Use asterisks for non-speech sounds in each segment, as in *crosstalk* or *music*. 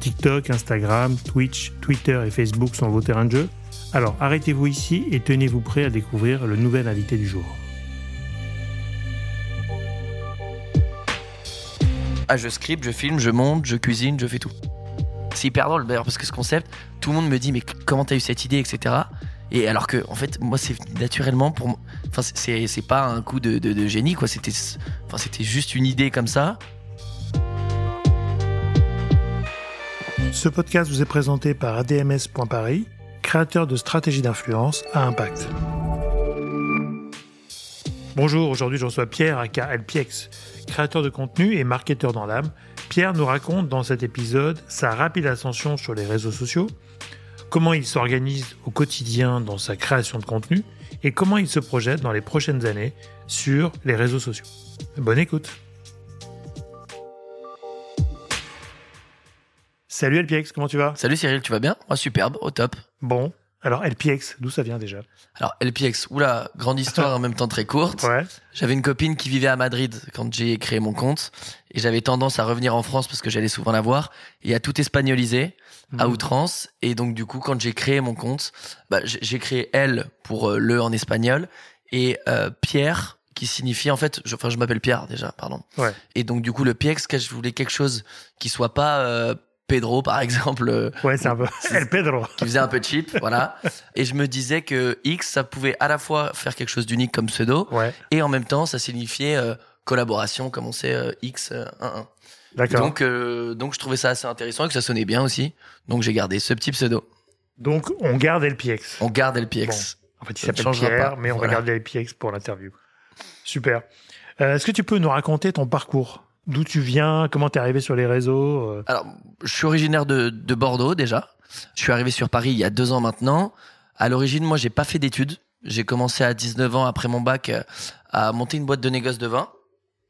TikTok, Instagram, Twitch, Twitter et Facebook sont vos terrains de jeu Alors arrêtez-vous ici et tenez-vous prêt à découvrir le nouvel invité du jour. Ah, je script, je filme, je monte, je cuisine, je fais tout. C'est hyper drôle d'ailleurs parce que ce concept, tout le monde me dit mais comment t'as eu cette idée, etc. Et alors que en fait moi c'est naturellement pour enfin c'est pas un coup de, génie quoi c'était enfin juste une idée comme ça Ce podcast vous est présenté par ADMS.paris, créateur de stratégies d'influence à impact. Bonjour, aujourd'hui je reçois Pierre aka LPX, créateur de contenu et marketeur dans l'âme. Pierre nous raconte dans cet épisode sa rapide ascension sur les réseaux sociaux, comment il s'organise au quotidien dans sa création de contenu et comment il se projette dans les prochaines années sur les réseaux sociaux. Bonne écoute Salut LPX, comment tu vas Salut Cyril, tu vas bien oh, Superbe, au top. Bon, alors LPX, d'où ça vient déjà Alors LPX, oula, grande histoire *laughs* en même temps très courte. Ouais. J'avais une copine qui vivait à Madrid quand j'ai créé mon compte et j'avais tendance à revenir en France parce que j'allais souvent la voir et à tout espagnoliser à Mhm. outrance et donc du coup quand j'ai créé mon compte, bah, j'ai créé elle pour euh, le en espagnol et euh, Pierre qui signifie en fait, je, enfin je m'appelle Pierre déjà, pardon. Ouais. Et donc du coup le PX, je voulais quelque chose qui soit pas euh, Pedro par exemple. euh, Ouais, c'est un peu El *laughs* Pedro. qui faisait un peu cheap, voilà. Et je me disais que X, ça pouvait à la fois faire quelque chose d'unique comme pseudo, Ouais, et en même temps, ça signifiait euh, collaboration, comme on sait, euh, X, euh, 1-1. d'accord. Donc, euh, donc, je trouvais ça assez intéressant et que ça sonnait bien aussi. Donc, j'ai gardé ce petit pseudo. Donc on garde LPX. On garde LPX. En fait, il s'appelle Pierre, pas. mais on Voilà. va garder LPX pour l'interview. Super. Est-ce que tu peux nous raconter ton parcours? D'où tu viens Comment t'es arrivé sur les réseaux euh, Alors, je suis originaire de, de Bordeaux déjà. Je suis arrivé sur Paris il y a deux ans maintenant. À l'origine, moi, j'ai pas fait d'études. J'ai commencé à 19 ans après mon bac euh, à monter une boîte de négoce de vin.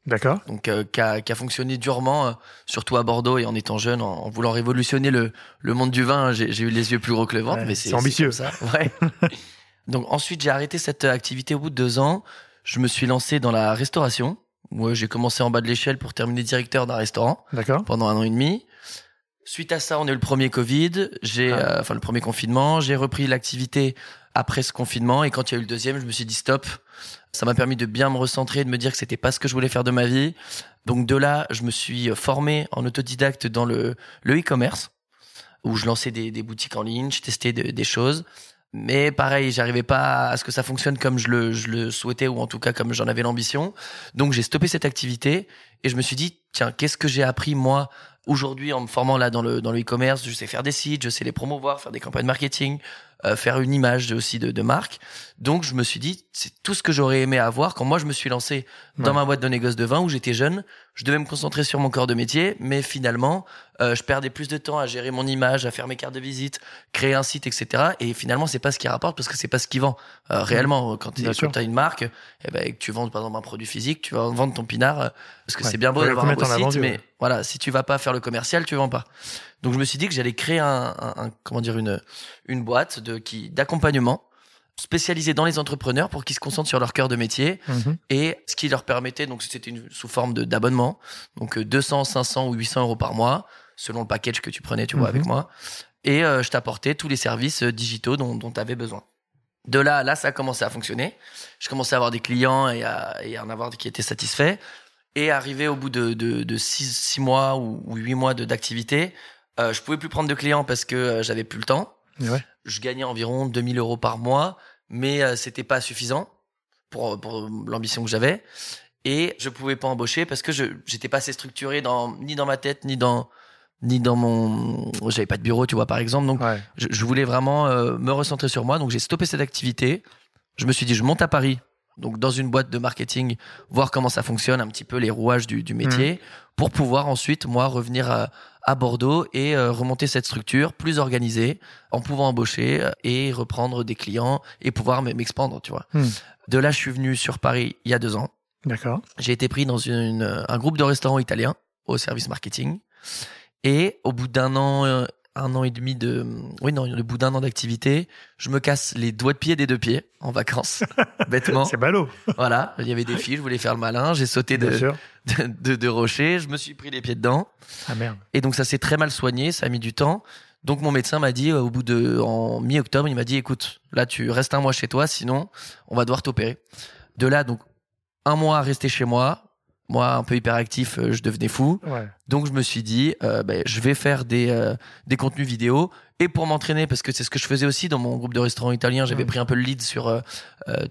D'accord. donc euh, qui, a, a fonctionné durement, euh, surtout à Bordeaux et en étant jeune, en, en voulant révolutionner le, le monde du vin. J'ai eu les yeux plus gros que le ventre, Ouais, mais c'est ambitieux. ça. Ouais. *laughs* donc ensuite, j'ai arrêté cette activité au bout de deux ans. Je me suis lancé dans la restauration. Euh, j'ai commencé en bas de l'échelle pour terminer directeur d'un restaurant D'accord. pendant un an et demi. Suite à ça, on a eu le premier Covid, j'ai, Ah. euh, enfin le premier confinement. J'ai repris l'activité après ce confinement et quand il y a eu le deuxième, je me suis dit stop. Ça m'a permis de bien me recentrer, de me dire que c'était pas ce que je voulais faire de ma vie. Donc de là, je me suis formé en autodidacte dans le le e-commerce où je lançais des, des boutiques en ligne, je testais de- des choses. Mais pareil, j'arrivais pas à ce que ça fonctionne comme je le, je le souhaitais ou en tout cas comme j'en avais l'ambition. Donc j'ai stoppé cette activité et je me suis dit tiens qu'est-ce que j'ai appris moi aujourd'hui en me formant là dans le dans le e-commerce? Je sais faire des sites je sais les promouvoir faire des campagnes marketing euh, faire une image aussi de, de marque donc je me suis dit c'est tout ce que j'aurais aimé avoir quand moi je me suis lancé dans Ouais. ma boîte de négoce de vin où j'étais jeune je devais me concentrer sur mon corps de métier mais finalement euh, je perdais plus de temps à gérer mon image à faire mes cartes de visite créer un site etc et finalement c'est pas ce qui rapporte parce que c'est pas ce qui vend Euh, réellement quand tu as une marque eh ben, et que tu vends par exemple un produit physique tu vas vendre ton pinard euh, parce que Ouais. c'est bien beau d'avoir un beau site mais ouais. voilà, si tu vas pas faire le commercial, tu vends pas. Donc je me suis dit que j'allais créer un, un- un- comment dire une une boîte de qui d'accompagnement spécialisée dans les entrepreneurs pour qu'ils se concentrent sur leur cœur de métier Mhm. et ce qui leur permettait donc c'était une, sous forme de d'abonnement donc euh, 200, 500 ou 800 euros par mois selon le package que tu prenais, tu vois, Mhm. avec moi. Et euh, je t'apportais tous les services euh, digitaux dont dont tu avais besoin. De là, là, ça a commencé à fonctionner. Je commençais à avoir des clients et à, et à en avoir qui étaient satisfaits. Et arrivé au bout de, de, de six, six mois ou, ou huit mois de- d'activité, euh, je pouvais plus prendre de clients parce que euh, j'avais plus le temps. Ouais. Je gagnais environ 2000 euros par mois, mais euh, c'était pas suffisant pour, pour l'ambition que j'avais. Et je pouvais pas embaucher parce que je j'étais pas assez structuré dans ni dans ma tête ni dans ni dans mon j'avais pas de bureau tu vois par exemple donc Ouais. je, je voulais vraiment euh, me recentrer sur moi donc j'ai stoppé cette activité je me suis dit je monte à Paris donc dans une boîte de marketing, voir comment ça fonctionne, un petit peu les rouages du, du métier, pour pouvoir ensuite moi revenir à, à Bordeaux et euh, remonter cette structure plus organisée, en pouvant embaucher euh, et reprendre des clients et pouvoir m'expandre, tu vois. Hmm. De là, je suis venu sur Paris il y a deux ans. D'accord. J'ai été pris dans une, un groupe de restaurants italiens au service marketing. Et au bout d'un an, euh, un an et demi de, oui, non, au bout d'un an d'activité, je me casse les doigts de pied des deux pieds en vacances, *laughs* bêtement. C'est ballot, Voilà, il y avait des fils, je voulais faire le malin, j'ai sauté de, de, de, de rochers, je me suis pris les pieds dedans. Ah merde. Et donc ça s'est très mal soigné, ça a mis du temps. Donc mon médecin m'a dit euh, au bout de en mi-octobre, il m'a dit écoute, là tu restes un mois chez toi, sinon on va devoir t'opérer. De là donc un mois à rester chez moi. Moi un peu hyperactif, euh, je devenais fou. Ouais. Donc je me suis dit euh, ben, je vais faire des euh, des contenus vidéo et pour m'entraîner parce que c'est ce que je faisais aussi dans mon groupe de restaurants italiens, j'avais pris un peu le lead sur euh,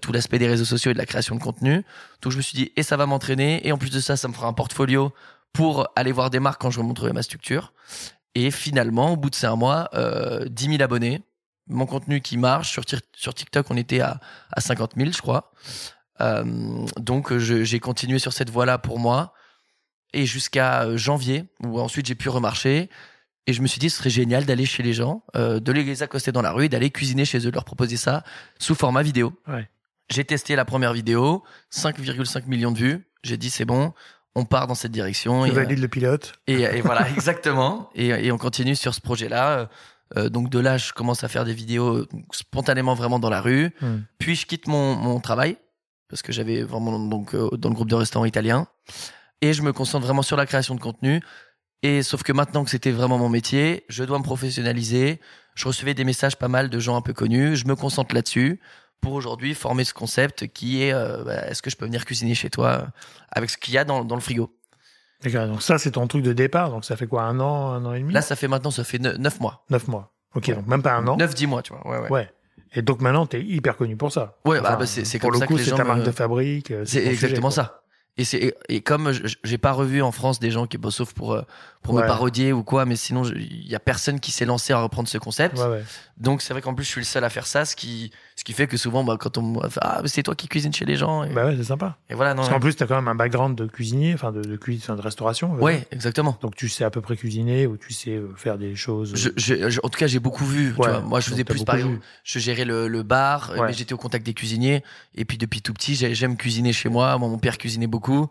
tout l'aspect des réseaux sociaux et de la création de contenu. Donc je me suis dit et ça va m'entraîner et en plus de ça ça me fera un portfolio pour aller voir des marques quand je remonterai ma structure. Et finalement, au bout de cinq mois, euh, 10 000 abonnés. Mon contenu qui marche. Sur, sur TikTok, on était à, à 50 000, je crois. Euh, donc, j'ai continué sur cette voie-là pour moi. Et jusqu'à euh, janvier, où ensuite j'ai pu remarcher. Et je me suis dit, ce serait génial d'aller chez les gens, euh, de les accoster dans la rue et d'aller cuisiner chez eux, de leur proposer ça sous format vidéo. Ouais. J'ai testé la première vidéo, 5,5 millions de vues. J'ai dit, c'est bon, on part dans cette direction. Tu et, euh, valides le pilote. et, et *laughs* voilà, exactement. Et, et on continue sur ce projet-là. Euh, donc de là, je commence à faire des vidéos euh, spontanément vraiment dans la rue. Hmm. Puis je quitte mon, mon travail parce que j'avais vraiment donc euh, dans le groupe de restaurants italiens et je me concentre vraiment sur la création de contenu. Et sauf que maintenant que c'était vraiment mon métier, je dois me professionnaliser. Je recevais des messages pas mal de gens un peu connus. Je me concentre là-dessus pour aujourd'hui former ce concept qui est euh, bah, est-ce que je peux venir cuisiner chez toi euh, avec ce qu'il y a dans, dans le frigo? D'accord. Donc ça, c'est ton truc de départ. Donc ça fait quoi, un an, un an et demi? Là, ça fait maintenant, ça fait ne- neuf mois. Neuf mois. Ok, donc même pas un an. 9-10 mois, tu vois. Ouais, ouais. Ouais. Et donc maintenant, t'es hyper connu pour ça. Ouais, bah, bah, c'est- comme le ça coup, que c'est ta me- marque de fabrique. euh, C'est exactement sujet, ça. Et c'est et, comme j'ai pas revu en France des gens qui bossent sauf pour euh, pour Ouais. me parodier ou quoi, mais sinon il y a personne qui s'est lancé à reprendre ce concept. Ouais, ouais. Donc c'est vrai qu'en plus je suis le seul à faire ça, ce qui ce qui fait que souvent bah, quand on ah c'est toi qui cuisines chez les gens et, Bah ouais, c'est sympa. et voilà non. Parce qu'en plus, t'as quand même un background de cuisinier, enfin de, de, enfin, de restauration. on va ouais dire. exactement. Donc tu sais à peu près cuisiner ou tu sais euh, faire des choses. Je, je- je- en tout cas j'ai beaucoup vu. tu vois. Moi je faisais plus par exemple, je gérais le, le bar, mais j'étais au contact des cuisiniers. Et puis depuis tout petit j'ai- j'aime cuisiner chez moi. Moi mon père cuisinait beaucoup.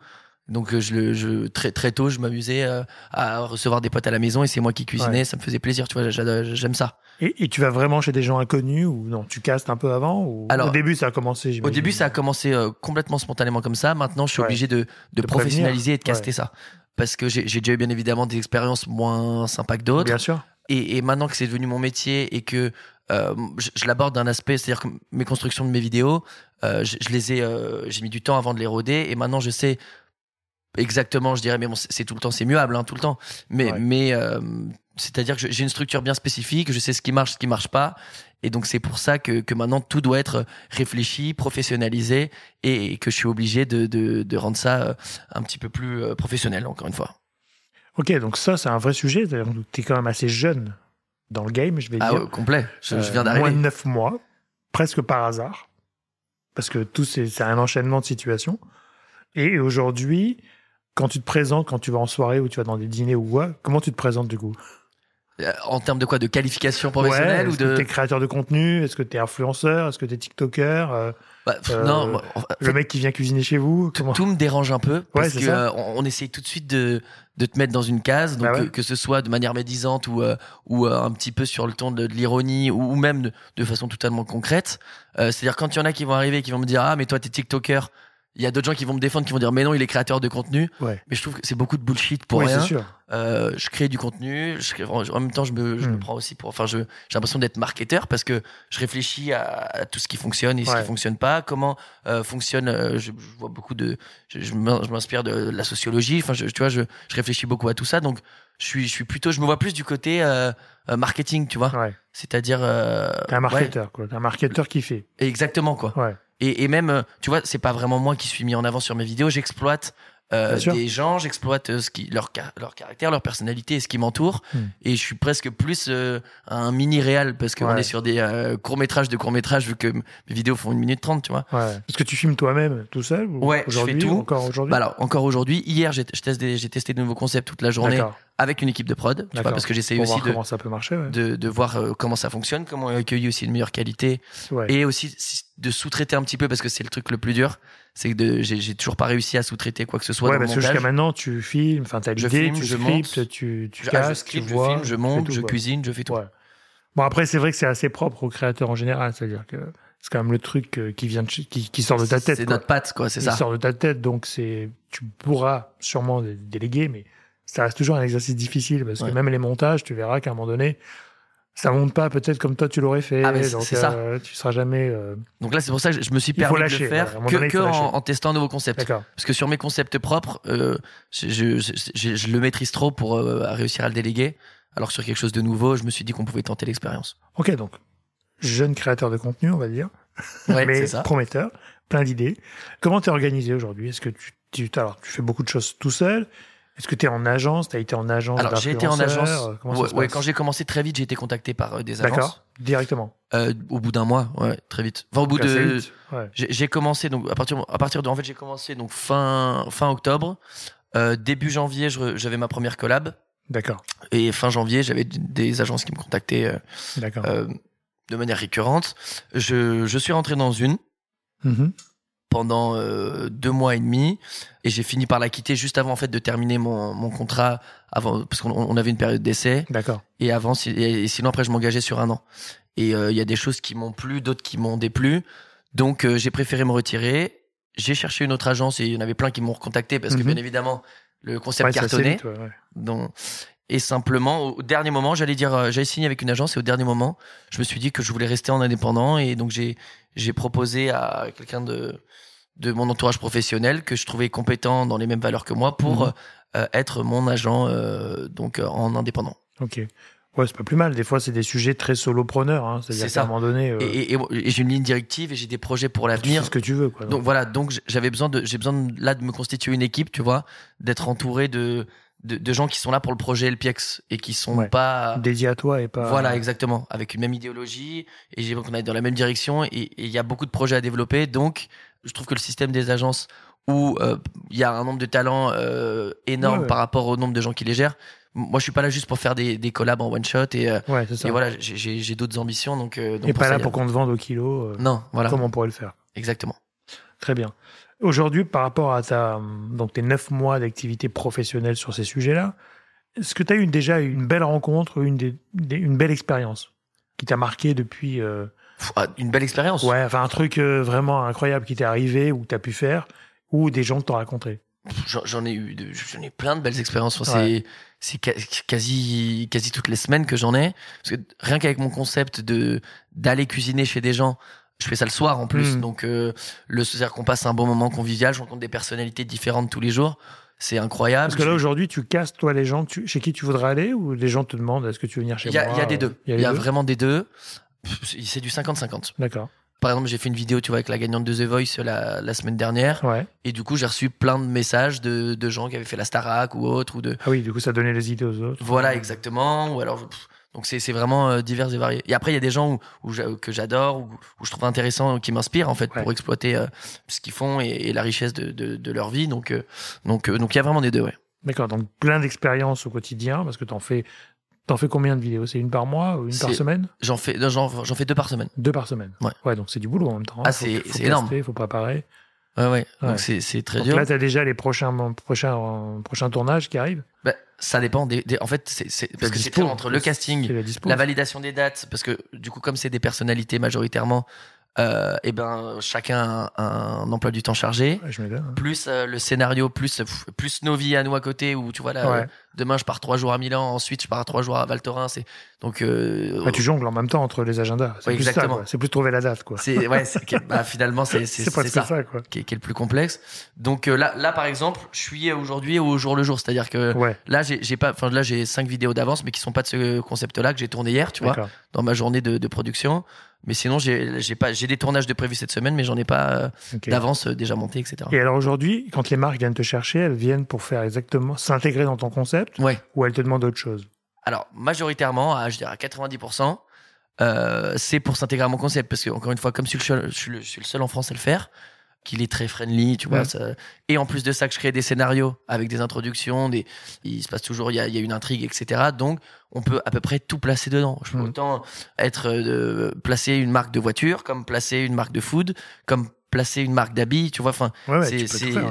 Donc euh, je, très très tôt je m'amusais euh, à recevoir des potes à la maison et c'est moi qui cuisinais, ça me faisait plaisir, tu vois, j'aime ça. Et, et tu vas vraiment chez des gens inconnus ou non? Tu castes un peu avant ou... Alors, Au début, ça a commencé. Au début ça a commencé euh, complètement spontanément comme ça, maintenant je suis Ouais. obligé de, de, De professionnaliser et de caster ça. Parce que j'ai déjà eu bien évidemment des expériences moins sympas que d'autres. Bien sûr. Et, et maintenant que c'est devenu mon métier et que euh, je, je l'aborde d'un aspect, c'est-à-dire que mes constructions de mes vidéos, euh, je, je les ai, j'ai mis du temps avant de les roder et maintenant je sais exactement, je dirais, mais bon, c'est tout le temps, c'est muable, hein, tout le temps. Mais, Ouais. mais euh, c'est-à-dire que j'ai une structure bien spécifique, je sais ce qui marche, ce qui marche pas. Et donc c'est pour ça que, que maintenant tout doit être réfléchi, professionnalisé et, que je suis obligé de, de, de rendre ça euh, un petit peu plus euh, professionnel, encore une fois. Ok, donc ça, c'est un vrai sujet. Tu es quand même assez jeune dans le game, je vais Ah dire. ouais, complet, je, je Euh, viens Moins d'arriver. de neuf mois, presque par hasard. Parce que tout, c'est c'est un enchaînement de situations. Et aujourd'hui, quand tu te présentes, quand tu vas en soirée ou tu vas dans des dîners ou quoi, comment tu te présentes du coup? Euh, En termes de quoi? De qualification professionnelle Ouais, ou Est-ce de que t'es créateur de contenu? Est-ce que t'es influenceur? Est-ce que t'es TikToker? Euh, Bah, Euh, non, en fait, Le mec qui vient cuisiner chez vous tout, comment- tout me dérange un peu parce c'est que euh, on, essaye tout de suite de, de te mettre dans une case, donc Bah ouais. que, que ce soit de manière médisante ou euh, ou euh, un petit peu sur le ton de, de l'ironie ou, ou même de, de façon totalement concrète. Euh, C'est-à-dire quand il y en a qui vont arriver et qui vont me dire ah mais toi t'es TikToker, il y a d'autres gens qui vont me défendre qui vont dire mais non il est créateur de contenu. Ouais. Mais je trouve que c'est beaucoup de bullshit pour Oui, rien. sûr. Euh, je crée du contenu. Je crée- en même temps, je me, je me Hmm. prends aussi pour. Enfin, j'ai l'impression d'être marketeur parce que je réfléchis à, à tout ce qui fonctionne et ce Ouais. qui fonctionne pas. Comment euh, fonctionne. euh, je, je vois beaucoup de. Je, je m'in- je m'inspire de la sociologie. Enfin, je, tu vois, je, je réfléchis beaucoup à tout ça. Donc, je suis, je suis plutôt. Je me vois plus du côté marketing, tu vois. Ouais. C'est-à-dire. T'es un ouais, marketeur, quoi. T'es un marketeur qui fait. exactement quoi. Ouais. Et, et même, euh, tu vois, c'est pas vraiment moi qui suis mis en avant sur mes vidéos. J'exploite euh, des gens, j'exploite euh, ce qui leur car- leur caractère, leur personnalité et ce qui m'entoure. Hmm. Et je suis presque plus euh, un mini réal parce qu'on Ouais. est sur des euh, courts métrages de courts métrages vu que mes vidéos font une minute trente, tu vois. Ouais. Est-ce que tu filmes toi-même tout seul ou Ouais, je fais aujourd'hui, tout. Encore aujourd'hui? Bah alors encore aujourd'hui, hier j'ai testé de nouveaux concepts toute la journée avec une équipe de prod, tu vois, parce que j'essaye aussi de, ça peut marcher. Ouais. de de voir euh, comment ça fonctionne, comment accueillir aussi une meilleure qualité Ouais. et aussi si- de sous-traiter un petit peu parce que c'est le truc le plus dur, c'est que j'ai toujours pas réussi à sous-traiter quoi que ce soit ouais, dans parce que jusqu'à maintenant, tu filmes, enfin, t'as Je l'idée, filme, tu je scriptes, monte. tu, tu Je, ah, je script, tu je vois, filme, je tu fais monte, tout, je quoi. cuisine, je fais tout. Ouais. Bon, après, c'est vrai que c'est assez propre au créateur en général, c'est-à-dire que c'est quand même le truc euh, qui vient de qui, qui sort de ta tête. C'est notre patte, quoi, c'est ça. sort de ta tête, donc c'est, tu pourras sûrement dé- déléguer, mais ça reste toujours un exercice difficile parce que Ouais. même les montages, tu verras qu'à un moment donné, ça monte pas peut-être comme toi tu l'aurais fait. Ah, donc, c'est ça. euh, tu seras jamais. euh, Donc là, c'est pour ça que je me suis permis de le faire que, donné, en, testant un nouveau concept. D'accord. Parce que sur mes concepts propres, euh, je, je, je- je- je le maîtrise trop pour réussir à le déléguer. Alors que sur quelque chose de nouveau, je me suis dit qu'on pouvait tenter l'expérience. Ok, donc jeune créateur de contenu, on va dire, Ouais, *laughs* mais ça. prometteur, plein d'idées. Comment t'es organisé aujourd'hui? Est-ce que tu, tu, alors, tu fais beaucoup de choses tout seul? Est-ce que tu es en agence? Tu as été en agence Alors j'ai été en agence. Ouais, ouais, quand j'ai commencé très vite, j'ai été contacté par euh, des agences. D'accord, directement. Euh, au bout d'un mois, ouais, très vite. Enfin, au bout de, ouais. J'ai commencé donc à partir à partir de en fait j'ai commencé donc fin fin octobre Euh, début janvier j'avais ma première collab D'accord, et fin janvier j'avais des agences qui me contactaient d'accord. de manière récurrente je je suis rentré dans une Mhm. Pendant euh, deux mois et demi et j'ai fini par la quitter juste avant en fait de terminer mon mon contrat avant parce qu'on on avait une période d'essai D'accord. et avant et, et sinon après je m'engageais sur un an et euh, il y a des choses qui m'ont plu d'autres qui m'ont déplu donc euh, j'ai préféré me retirer j'ai cherché une autre agence et il y en avait plein qui m'ont recontacté parce que Mhm. bien évidemment le concept Ouais, c'est assez cartonnait vite, ouais, ouais. donc et simplement au dernier moment j'allais dire euh, j'avais signé avec une agence et au dernier moment je me suis dit que je voulais rester en indépendant et donc j'ai j'ai proposé à quelqu'un de de mon entourage professionnel que je trouvais compétent dans les mêmes valeurs que moi pour Mhm. euh, être mon agent euh, donc euh, en indépendant Ok. Ouais, c'est pas plus mal. Des fois, c'est des sujets très solopreneurs. Hein. C'est-à-dire C'est qu'à ça. un moment donné, euh, et, et- et- et j'ai une ligne directive et j'ai des projets pour tu l'avenir fais ce que tu veux. Quoi, donc voilà donc j'avais besoin de j'ai besoin de, là de me constituer une équipe tu vois d'être entouré de, de de gens qui sont là pour le projet LPX et qui sont Ouais. pas dédié à toi et pas. Voilà, exactement. Avec une même idéologie. Et j'ai qu'on aille dans la même direction. Et il y a beaucoup de projets à développer. Donc, je trouve que le système des agences où euh, il y a un nombre de talents euh, énorme Ouais, ouais. par rapport au nombre de gens qui les gèrent. Moi, je suis pas là juste pour faire des, des collabs en one shot. Et, euh, Ouais, c'est ça. et voilà, j'ai- d'autres ambitions. Donc, euh, donc et pas ça, là a- pour qu'on te vende au kilo. euh, Non, voilà. Comme on pourrait le faire. Exactement. Très bien. Aujourd'hui, par rapport à ta, donc tes neuf mois d'activité professionnelle sur ces sujets-là, est-ce que tu as eu déjà une belle rencontre, une, des, des- une belle expérience qui t'a marqué depuis. euh, ah, une belle expérience. ouais, enfin un truc euh, vraiment incroyable qui t'est arrivé ou que tu as pu faire ou des gens t'ont raconté? J'en ai eu, j'en ai plein de belles expériences. Enfin, Ouais. C'est, quasi, quasi toutes les semaines que j'en ai. Parce que rien qu'avec mon concept de d'aller cuisiner chez des gens, je fais ça le soir en plus. Mm. Donc, euh, le c'est-à-dire qu'on passe un bon moment convivial. Je rencontre des personnalités différentes tous les jours. C'est incroyable. Parce que là aujourd'hui, tu casses toi les gens tu- chez qui tu voudrais aller ou les gens te demandent est-ce que tu veux venir chez y a, moi il y a des euh, deux. Il y a, y vraiment des deux. C'est du 50-50. D'accord. Par exemple, j'ai fait une vidéo, tu vois, avec la gagnante de The Voice la, la semaine dernière. Ouais. Et du coup, j'ai reçu plein de messages de, de gens qui avaient fait la Starac ou autre, ou de, Ah oui, du coup, ça donnait les idées aux autres. Voilà, exactement. Ou alors, pff, donc c'est vraiment euh, divers et varié. Et après, il y a des gens où, où que j'adore, où, où je trouve intéressant, qui m'inspirent en fait Ouais. pour exploiter euh, ce qu'ils font et, et la richesse de, de, de leur vie. Donc, euh, donc, donc il y a vraiment des deux. Ouais. D'accord, donc plein d'expériences au quotidien, parce que t'en fais, t'en fais combien de vidéos? C'est une par mois ou une par semaine? J'en fais, j'en fais deux par semaine. Deux par semaine. Ouais. donc c'est du boulot en même temps. Ah, c'est- énorme. caster, faut préparer. Ouais, ouais. Ouais. Donc c'est c'est très Donc dur. là, t'as déjà les prochains, prochains, prochains tournages qui arrivent? Bah, ça dépend des, des- en fait, c'est c'est- parce que c'est entre le casting, la validation des dates, parce que du coup, comme c'est des personnalités majoritairement, euh, et ben chacun a un emploi du temps chargé. Ouais, je m'étonne. hein. plus euh, le scénario, plus plus nos vies à nous à côté où tu vois là, Ouais. euh, demain je pars trois jours à Milan, ensuite je pars trois jours à Val Thorens, c'est donc euh, Ah, tu jongles en même temps entre les agendas. C'est Ouais, plus exactement. C'est plus trouver la date, quoi. c'est ouais, bah, finalement c'est *laughs* c'est ça, ça. quoi. Qui, est, qui est le plus complexe. Donc là là par exemple, je suis aujourd'hui au jour le jour, c'est-à-dire que là j'ai pas, enfin là j'ai cinq vidéos d'avance mais qui sont pas de ce concept-là que j'ai tourné hier, tu vois, dans ma journée de, de production. Mais sinon, j'ai pas j'ai des tournages de prévus cette semaine, mais j'en ai pas euh, d'avance euh, déjà monté, etc. Et alors aujourd'hui, quand les marques viennent te chercher, elles viennent pour faire exactement s'intégrer dans ton concept Ouais. ou elles te demandent autre chose? Alors majoritairement, à, je dirais à 90%, euh, c'est pour s'intégrer à mon concept parce que encore une fois, comme je suis le seul, je suis le, je suis le seul en France à le faire, qu'il est très friendly, tu vois. Ça- et en plus de ça, que je crée des scénarios avec des introductions, des, il se passe toujours, il y a, il y a une intrigue, etc. Donc, on peut à peu près tout placer dedans. Je peux Mm. autant être euh, placer une marque de voiture, comme placer une marque de food, comme placer une marque d'habits, tu vois. Enfin, Ouais, ouais.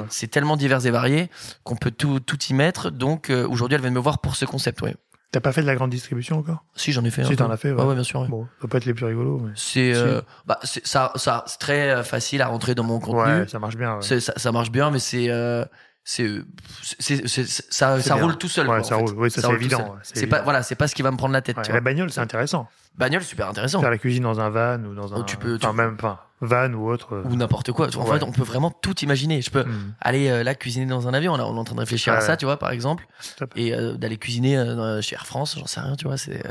c'est tellement divers et varié qu'on peut tout, tout y mettre. Donc, euh, aujourd'hui, elle vient me voir pour ce concept. Ouais. T'as pas fait de la grande distribution encore? Si, j'en ai fait. un Si, t'en as fait, ouais. Ouais, ouais, bien sûr. ouais. Bon, ça peut être les plus rigolos, mais. C'est Si. euh, bah, c'est- ça, ça, c'est très euh, facile à rentrer dans mon contenu. Ouais, ça marche bien. ouais. Ça, ça marche bien, mais c'est euh, c'est ça, roule tout seul. Ouais, quoi, ça roule. Oui, ça, c'est évident. c'est pas voilà, c'est pas ce qui va me prendre la tête. Ouais, tu la vois. bagnole, c'est intéressant. Bagnole, super intéressant. Faire la cuisine dans un van ou dans un. Oh, tu peux- Enfin, tu- même pas. Van ou autre. euh, Ou n'importe quoi. En Ouais. fait, on peut vraiment tout imaginer. Je peux hmm, aller euh, là cuisiner dans un avion. Là, on est en train de réfléchir à ça, tu vois, par exemple, Top. et euh, d'aller cuisiner euh, chez Air France. J'en sais rien, tu vois. C'est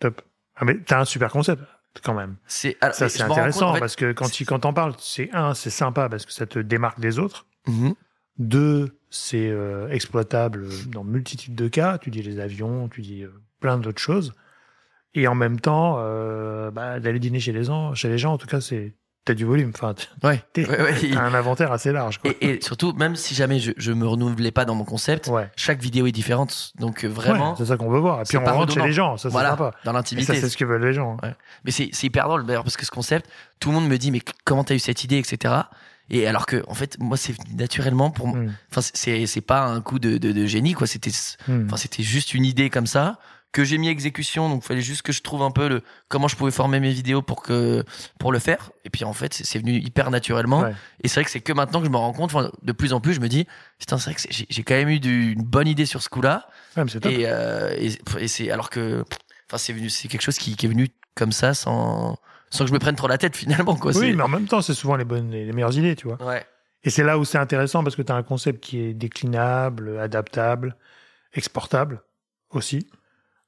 Top. Ah, mais t'as un super concept, quand même. c'est Ça, c'est compte, intéressant en fait- parce que quand tu quand t'en parles, c'est un, c'est sympa parce que ça te démarque des autres. Mhm. Deux, c'est euh, exploitable dans multitude de cas. Tu dis les avions, tu dis euh, plein d'autres choses. Et en même temps, euh, bah, d'aller dîner chez les gens, chez les gens, en tout cas, c'est t'as du volume. Enfin, Ouais. t'es- Ouais, ouais. t'as un inventaire assez large. Quoi. Et, et surtout, même si jamais je, je me renouvelais pas dans mon concept, ouais. chaque vidéo est différente. Donc vraiment, c'est ça qu'on veut voir. Et puis on rentre chez les gens, ça c'est voilà, sympa. dans Et ça, l'intimité. c'est ce que veulent les gens. Mais c'est c'est hyper drôle d'ailleurs parce que ce concept, tout le monde me dit mais comment t'as eu cette idée, etc. Et alors que en fait, moi c'est naturellement pour moi. Hmm, Enfin c'est c'est pas un coup de, de, de génie quoi. C'était hmm. enfin c'était juste une idée comme ça que j'ai mis à exécution. Donc il fallait juste que je trouve un peu le comment je pouvais former mes vidéos pour que pour le faire. Et puis en fait c'est venu hyper naturellement. Ouais. Et c'est vrai que c'est que maintenant que je me rends compte, enfin, de plus en plus, je me dis putain c'est vrai que j'ai quand même eu du- une bonne idée sur ce coup-là. Ouais. Et, euh, et, et c'est alors que, enfin, c'est venu, c'est quelque chose qui, qui est venu comme ça, sans, sans que je me prenne trop la tête finalement, quoi. Oui, mais en même temps, c'est souvent les bonnes, les meilleures idées, tu vois. Ouais. Et c'est là où c'est intéressant parce que tu as un concept qui est déclinable, adaptable, exportable aussi.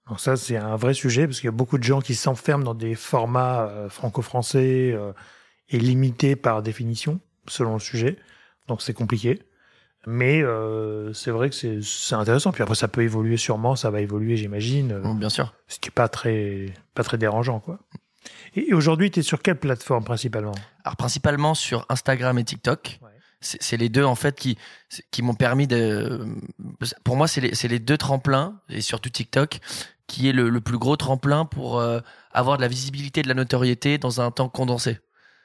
Donc ça, c'est un vrai sujet parce qu'il y a beaucoup de gens qui s'enferment dans des formats euh, franco-français euh, et limités par définition, selon le sujet. Donc c'est compliqué. Mais euh, c'est vrai que c'est intéressant. Puis après, ça peut évoluer sûrement, ça va évoluer, j'imagine. Bon, bien sûr. ce qui est pas très, pas très dérangeant, quoi. Et, aujourd'hui, tu es sur quelle plateforme principalement? Alors principalement sur Instagram et TikTok. Ouais. C'est les deux en fait qui qui m'ont permis de. Pour moi, c'est les les deux tremplins et surtout TikTok qui est le, le plus gros tremplin pour euh, avoir de la visibilité, de la notoriété dans un temps condensé.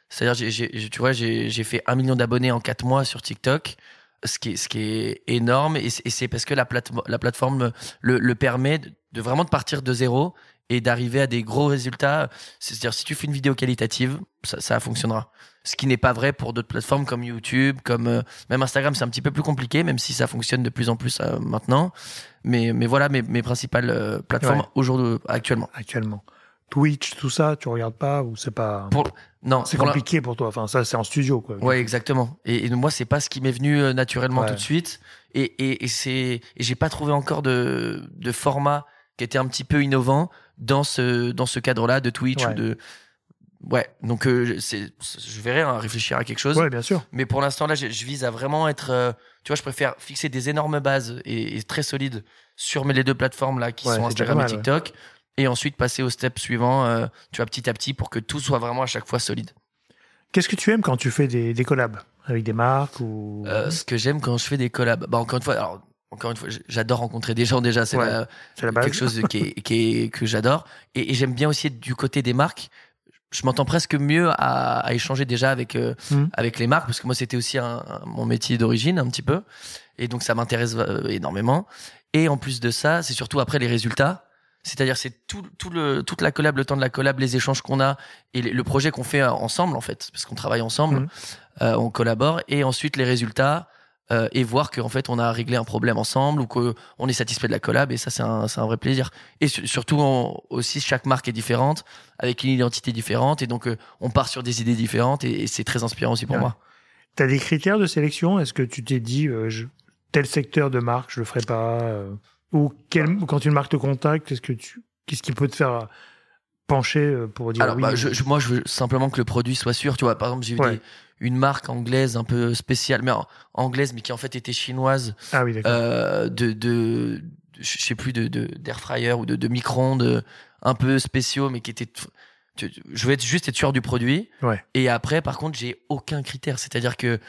C'est-à-dire, j'ai- tu vois, j'ai fait un million d'abonnés en quatre mois sur TikTok, ce qui est, ce qui est énorme, et c'est et c'est parce que la, plate, la plateforme le, le permet de, de vraiment de partir de zéro et d'arriver à des gros résultats. C'est-à-dire, si tu fais une vidéo qualitative, ça, ça fonctionnera. Ce qui n'est pas vrai pour d'autres plateformes comme YouTube, comme euh, même Instagram, c'est un petit peu plus compliqué, même si ça fonctionne de plus en plus euh, maintenant. Mais, mais voilà mes, mes principales euh, plateformes Ouais. aujourd'hui, actuellement. actuellement Twitch, tout ça, tu regardes pas ou c'est pas Pour, non, C'est la- compliqué pour toi. Enfin, ça, c'est en studio, quoi. Ouais, exactement. Et, et moi, c'est pas ce qui m'est venu euh, naturellement Ouais. tout de suite. Et, et, et c'est, et j'ai pas trouvé encore de, de format qui était un petit peu innovant dans ce, dans ce cadre-là de Twitch Ouais. ou de. Ouais. Donc, euh, c'est, je verrai hein, réfléchir à quelque chose. Ouais, bien sûr. Mais pour l'instant, là, je, je vise à vraiment être. euh, tu vois, je préfère fixer des énormes bases et, et très solides sur mes les deux plateformes là qui Ouais, sont Instagram et TikTok. Et ensuite passer au step suivant, euh, tu vois, petit à petit pour que tout soit vraiment à chaque fois solide. Qu'est-ce que tu aimes quand tu fais des, des collabs avec des marques ou? Ce que j'aime quand je fais des collabs, bah encore une fois, alors encore une fois, j'adore rencontrer des gens déjà, c'est Ouais, la- la base quelque chose qui est, qui est- que j'adore, et, et j'aime bien aussi être du côté des marques. Je m'entends presque mieux à, à échanger déjà avec euh, Mhm. avec les marques parce que moi c'était aussi un, un- mon métier d'origine un petit peu, et donc ça m'intéresse euh, énormément. Et en plus de ça, c'est surtout après les résultats. C'est-à-dire, c'est tout, tout le, toute la collab, le temps de la collab, les échanges qu'on a et le projet qu'on fait euh, ensemble, en fait, parce qu'on travaille ensemble, Mhm. euh, on collabore, et ensuite les résultats, euh, et voir qu'en fait, on a réglé un problème ensemble ou qu'on est satisfait de la collab, et ça, c'est un, un vrai plaisir. Et su- surtout, on- aussi, chaque marque est différente, avec une identité différente, et donc, euh, on part sur des idées différentes, et, et c'est très inspirant aussi pour Ouais. moi. T'as des critères de sélection? Est-ce que tu t'es dit euh, je- tel secteur de marque, je le ferai pas Ou quel- quand une marque te contacte, est-ce que tu qu'est-ce qui peut te faire penché euh, pour dire Alors, oui bah, je, je- moi, je veux simplement que le produit soit sûr. Tu vois, par exemple, j'ai Ouais. des- une marque anglaise un peu spéciale, mais en- anglaise, mais qui en fait était chinoise, Ah oui, euh, de, de, je sais plus, de, d'air fryer ou de, de micro-ondes euh, un peu spéciaux, mais qui étaient. Je veux être juste être sûr du produit. Ouais. Et après, par contre, j'ai aucun critère. C'est-à-dire que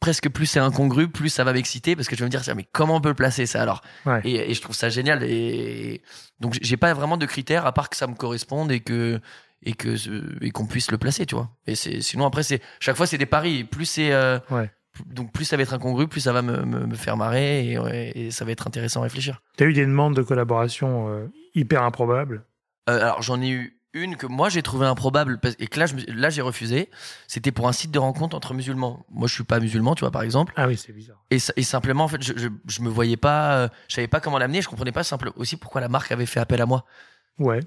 presque plus c'est incongru, plus ça va m'exciter parce que je vais me dire, mais comment on peut le placer ça alors? Ouais. et, et je trouve ça génial. Et donc, j'ai pas vraiment de critères à part que ça me corresponde et que et que et qu'on puisse le placer, tu vois. Et c'est sinon après c'est chaque fois c'est des paris. Plus c'est euh, Ouais. donc plus ça va être incongru, plus ça va me, me, me faire marrer et, ouais, et ça va être intéressant à réfléchir. T'as eu des demandes de collaboration euh, hyper improbables? Euh, alors j'en ai eu une que moi j'ai trouvé improbable et que là je là j'ai refusé. C'était pour un site de rencontre entre musulmans. Moi je suis pas musulman, tu vois par exemple. Ah oui, c'est bizarre. Et, simplement en fait je, je, je me voyais pas, je savais pas comment l'amener. Je comprenais pas simple aussi pourquoi la marque avait fait appel à moi. Ouais.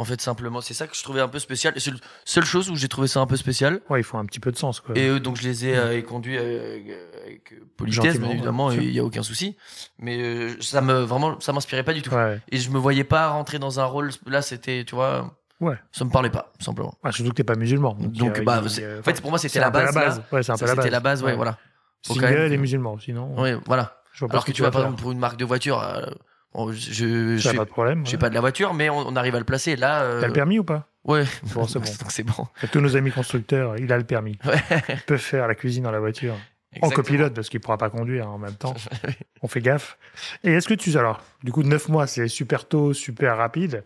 En fait, simplement, c'est ça que je trouvais un peu spécial. C'est la seule chose où j'ai trouvé ça un peu spécial. Ouais, il faut un petit peu de sens, quoi. Et euh, donc, je les ai euh, conduits avec euh, politesse, Gentiment, bien évidemment, ouais, il y a aucun souci. Mais euh, ça me vraiment, ça m'inspirait pas du tout. Ouais. Et je me voyais pas rentrer dans un rôle. Là, c'était, tu vois, Ouais. ça me parlait pas, simplement. Ah, surtout que t'es pas musulman. Donc, Donc, bah, en fait, pour moi, c'était la base. la là. base. Ouais, c'est un Ça, peu la base. C'était la base, ouais, voilà. Single et musulman, sinon. Ouais, voilà. Alors que tu vas par exemple, pour une marque de voiture, bon, je, je, fais- pas de problème. je ouais. pas de la voiture, mais on, on arrive à le placer. Là, euh, T'as le permis ou pas? Ouais. Bon, c'est *laughs* bon. C'est bon. Tous nos amis constructeurs, il a le permis. Ouais. Il peut faire la cuisine dans la voiture. En Exactement. copilote, parce qu'il pourra pas conduire hein, en même temps. *laughs* On fait gaffe. Et est-ce que tu... Alors, du coup, 9 mois, c'est super tôt, super rapide.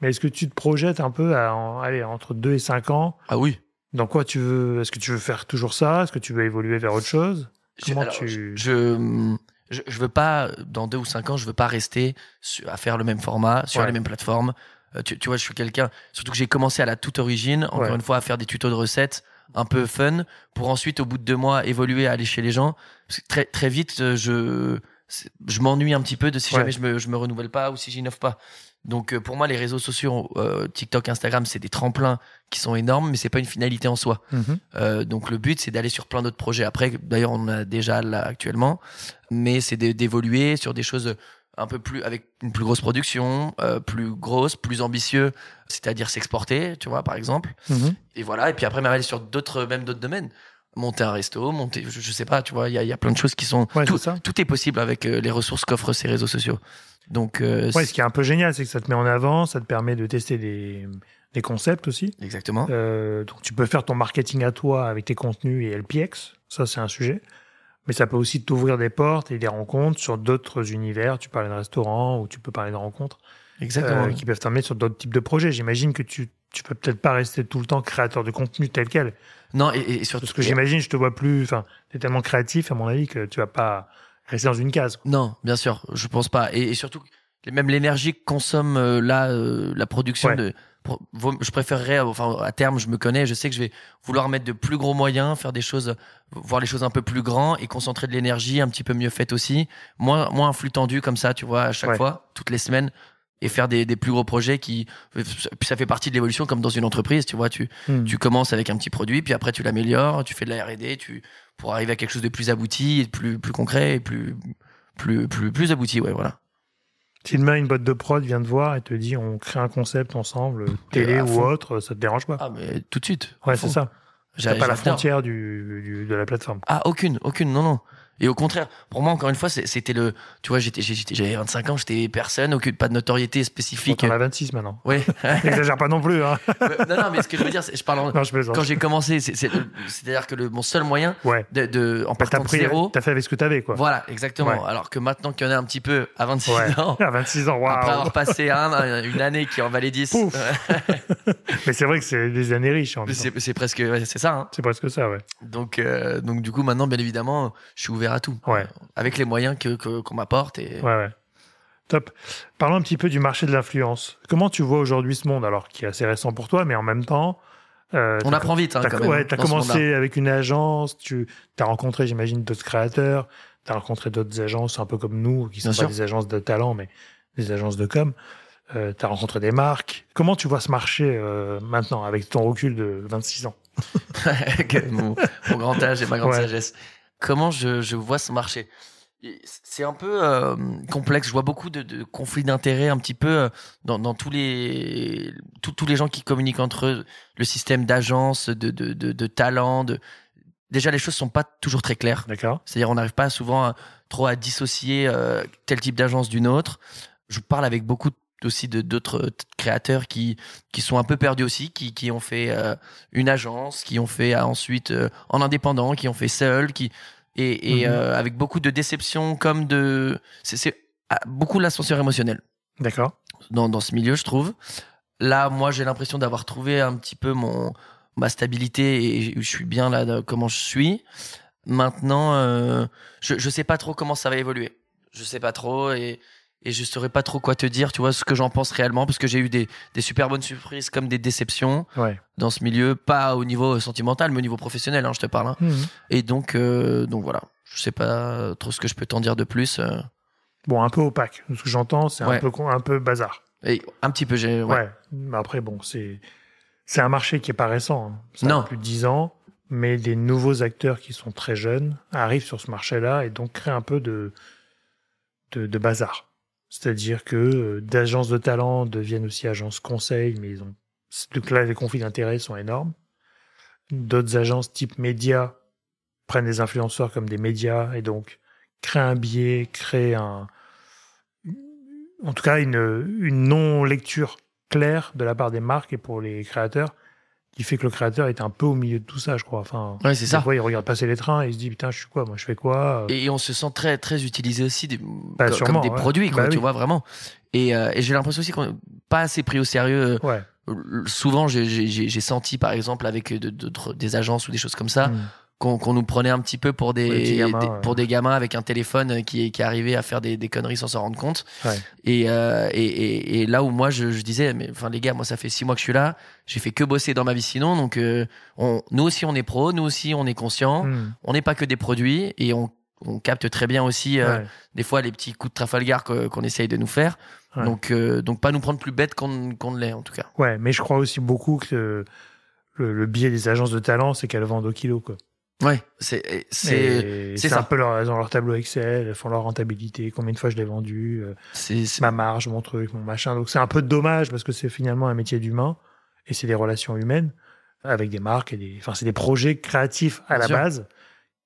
Mais est-ce que tu te projettes un peu à, en- allez, entre 2 et 5 ans? Ah oui. Dans quoi tu veux Est-ce que tu veux faire toujours ça? Est-ce que tu veux évoluer vers autre chose? Je- Comment alors, tu- je, je je veux pas dans deux ou cinq ans je veux pas rester à faire le même format sur Ouais. les mêmes plateformes Euh, tu, tu vois je suis quelqu'un surtout que j'ai commencé à la toute origine encore Ouais. une fois à faire des tutos de recettes un peu fun pour ensuite au bout de deux mois évoluer à aller chez les gens Parce que très très vite euh, je je m'ennuie un petit peu de si Ouais. jamais je me je me renouvelle pas ou si j'innove pas donc euh, pour moi les réseaux sociaux euh, TikTok Instagram c'est des tremplins qui sont énormes mais c'est pas une finalité en soi Mhm. euh, donc le but c'est d'aller sur plein d'autres projets. Après, d'ailleurs, on a déjà là actuellement, mais c'est d'é- d'évoluer sur des choses un peu plus avec une plus grosse production, euh, plus grosse, plus ambitieux, c'est-à-dire s'exporter, tu vois, par exemple. Mhm. Et voilà. Et puis après, même aller sur d'autres, même d'autres domaines. Monter un resto, monter, je, je sais pas, tu vois, il y a, il y a plein de choses qui sont. Ouais, tout, ça. tout est possible avec euh, les ressources qu'offrent ces réseaux sociaux. Donc, euh, Ouais, ce qui est un peu génial, c'est que ça te met en avant, ça te permet de tester des, des concepts aussi. exactement. Euh, donc tu peux faire ton marketing à toi avec tes contenus et LPX, ça c'est un sujet. Mais ça peut aussi t'ouvrir des portes et des rencontres sur d'autres univers. Tu parlais de restaurants ou tu peux parler de rencontres Exactement. euh, qui peuvent t'amener sur d'autres types de projets. J'imagine que tu tu peux peut-être pas rester tout le temps créateur de contenu tel quel. non, et, et surtout Parce que j'imagine, je te vois plus. Enfin, t'es tellement créatif à mon avis que tu vas pas rester dans une case. quoi. Non, bien sûr, je pense pas. Et, et surtout, même l'énergie que consomme euh, là euh, la production Ouais. de. pour- je préférerais, enfin à terme, je me connais, je sais que je vais vouloir mettre de plus gros moyens, faire des choses, voir les choses un peu plus grands et concentrer de l'énergie un petit peu mieux faite aussi, moins moins un flux tendu comme ça, tu vois, à chaque Ouais. fois, toutes les semaines, et faire des, des plus gros projets qui, ça fait partie de l'évolution comme dans une entreprise, tu vois, tu Hmm. tu commences avec un petit produit, puis après tu l'améliores, tu fais de la R&D, tu pour arriver à quelque chose de plus abouti, et de plus plus concret et plus plus plus plus abouti, ouais, voilà. Si demain une boîte de prod vient te voir et te dit on crée un concept ensemble, télé ou fond. autre, ça te dérange pas? Ah mais tout de suite. ouais, c'est ça. J'a- T'as pas la frontière du, du- de la plateforme. Ah aucune, aucune, non non. Et au contraire, pour moi encore une fois, c'était le, tu vois, j'avais 25 ans, j'étais personne, aucune, pas de notoriété spécifique. T'en as 26 maintenant. Ouais. *laughs* N'exagère pas non plus. Hein. *laughs* non non, mais ce que je veux dire, c'est, je parle en- Non, je plaisante. quand j'ai commencé, c'est, c'est, c'est-à-dire que le, mon seul moyen Ouais. de, de en Bah, partant de pris, zéro, t'as fait avec ce que t'avais, quoi. voilà, exactement. Ouais. Alors que maintenant qu'il y en a un petit peu à 26 Ouais. ans. *laughs* À 26 ans, Après waouh. avoir passé un, une année qui en valait 10, Pouf. ouais, Mais c'est vrai que c'est des années riches. c'est, presque, c'est ça. Hein. C'est presque ça, ouais. Donc, euh, donc du coup, maintenant, bien évidemment, je suis ouvert à tout. Ouais. Avec les moyens que, qu'on m'apporte. Et... Ouais, ouais. Top. Parlons un petit peu du marché de l'influence. Comment tu vois aujourd'hui ce monde, alors qui est assez récent pour toi, mais en même temps. euh, On apprend vite, hein, quand même. ouais, t'as commencé avec une agence, tu as rencontré, j'imagine, d'autres créateurs, tu as rencontré d'autres agences un peu comme nous, qui sont Bien pas sûr. des agences de talent, mais des agences de com. tu as rencontré des marques. Comment tu vois ce marché euh, maintenant, avec ton recul de 26 ans? *laughs* Mon, mon grand âge et ma grande Ouais. sagesse. Comment je, je vois ce marché c'est un peu euh, complexe. Je vois beaucoup de, de conflits d'intérêts un petit peu euh, dans, dans tous les tous les gens qui communiquent entre eux, le système d'agence, de, de, de, de talent. De... Déjà, les choses sont pas toujours très claires. D'accord. C'est-à-dire, on n'arrive pas souvent à, trop à dissocier euh, tel type d'agence d'une autre. Je parle avec beaucoup aussi de d'autres créateurs qui qui sont un peu perdus aussi, qui qui ont fait une agence, qui ont fait ensuite en indépendant, qui ont fait seul, qui et, mhm. euh, avec beaucoup de déception comme de c'est ah, beaucoup l'ascenseur émotionnel. D'accord. Dans dans ce milieu, je trouve. Là, moi, j'ai l'impression d'avoir trouvé un petit peu mon ma stabilité et je suis bien là comment je suis. Maintenant, euh, je je sais pas trop comment ça va évoluer. Je sais pas trop et et je saurais pas trop quoi te dire, tu vois, ce que j'en pense réellement, parce que j'ai eu des, des super bonnes surprises comme des déceptions dans ce milieu, pas au niveau sentimental, mais au niveau professionnel, hein, je te parle. Hein. Mhm. Et donc, euh, donc voilà, je sais pas trop ce que je peux t'en dire de plus. Euh. Bon, un peu opaque. Ce que j'entends, c'est un peu un peu bazar. Et un petit peu, j'ai. Ouais. Mais après, bon, c'est c'est un marché qui est pas récent. Hein. Ça non. A plus de 10 ans, mais des nouveaux acteurs qui sont très jeunes arrivent sur ce marché-là et donc créent un peu de de, de bazar. C'est-à-dire que euh, d'agences de talent deviennent aussi agences conseil, mais ils ont donc là les conflits d'intérêts sont énormes. D'autres agences type médias prennent des influenceurs comme des médias et donc créent un biais, créent un en tout cas une, une non lecture claire de la part des marques et pour les créateurs qui fait que le créateur est un peu au milieu de tout ça, je crois. Enfin, ouais, c'est ça. Fois, il regarde passer les trains et il se dit putain, je suis quoi Moi, je fais quoi Et on se sent très très utilisé aussi des, bah, comme, des produits, quoi, bah tu vois vraiment. Et, euh, et j'ai l'impression aussi qu'on n'est pas assez pris au sérieux. Ouais. Souvent, j'ai senti, par exemple, avec des agences ou des choses comme ça, hmm qu'on nous prenait un petit peu pour des, pour des gamins avec un téléphone qui qui arrivait à faire des, des conneries sans s'en rendre compte. Et, euh, et, et, et là où moi je, je, disais mais enfin les gars moi ça fait six mois que je suis là. J'ai fait que bosser dans ma vie sinon. Donc euh, on, nous aussi on est pro. Nous aussi on est conscient. Hmm. on n'est pas que des produits. Et on, on capte très bien aussi euh, des fois les petits coups de Trafalgar qu'on essaye de nous faire. Donc euh, donc pas nous prendre plus bête qu'on qu'on ne l'est en tout cas. Ouais mais je crois aussi beaucoup que le, le biais des agences de talent c'est qu'elles vendent au kilo quoi Ouais, c'est c'est c'est un peu leur, dans leur tableau Excel, font leur rentabilité, combien de fois je l'ai vendu, euh, c'est ma marge, mon truc, mon machin. Donc c'est un peu dommage parce que c'est finalement un métier d'humain et c'est des relations humaines avec des marques et des enfin c'est des projets créatifs à la base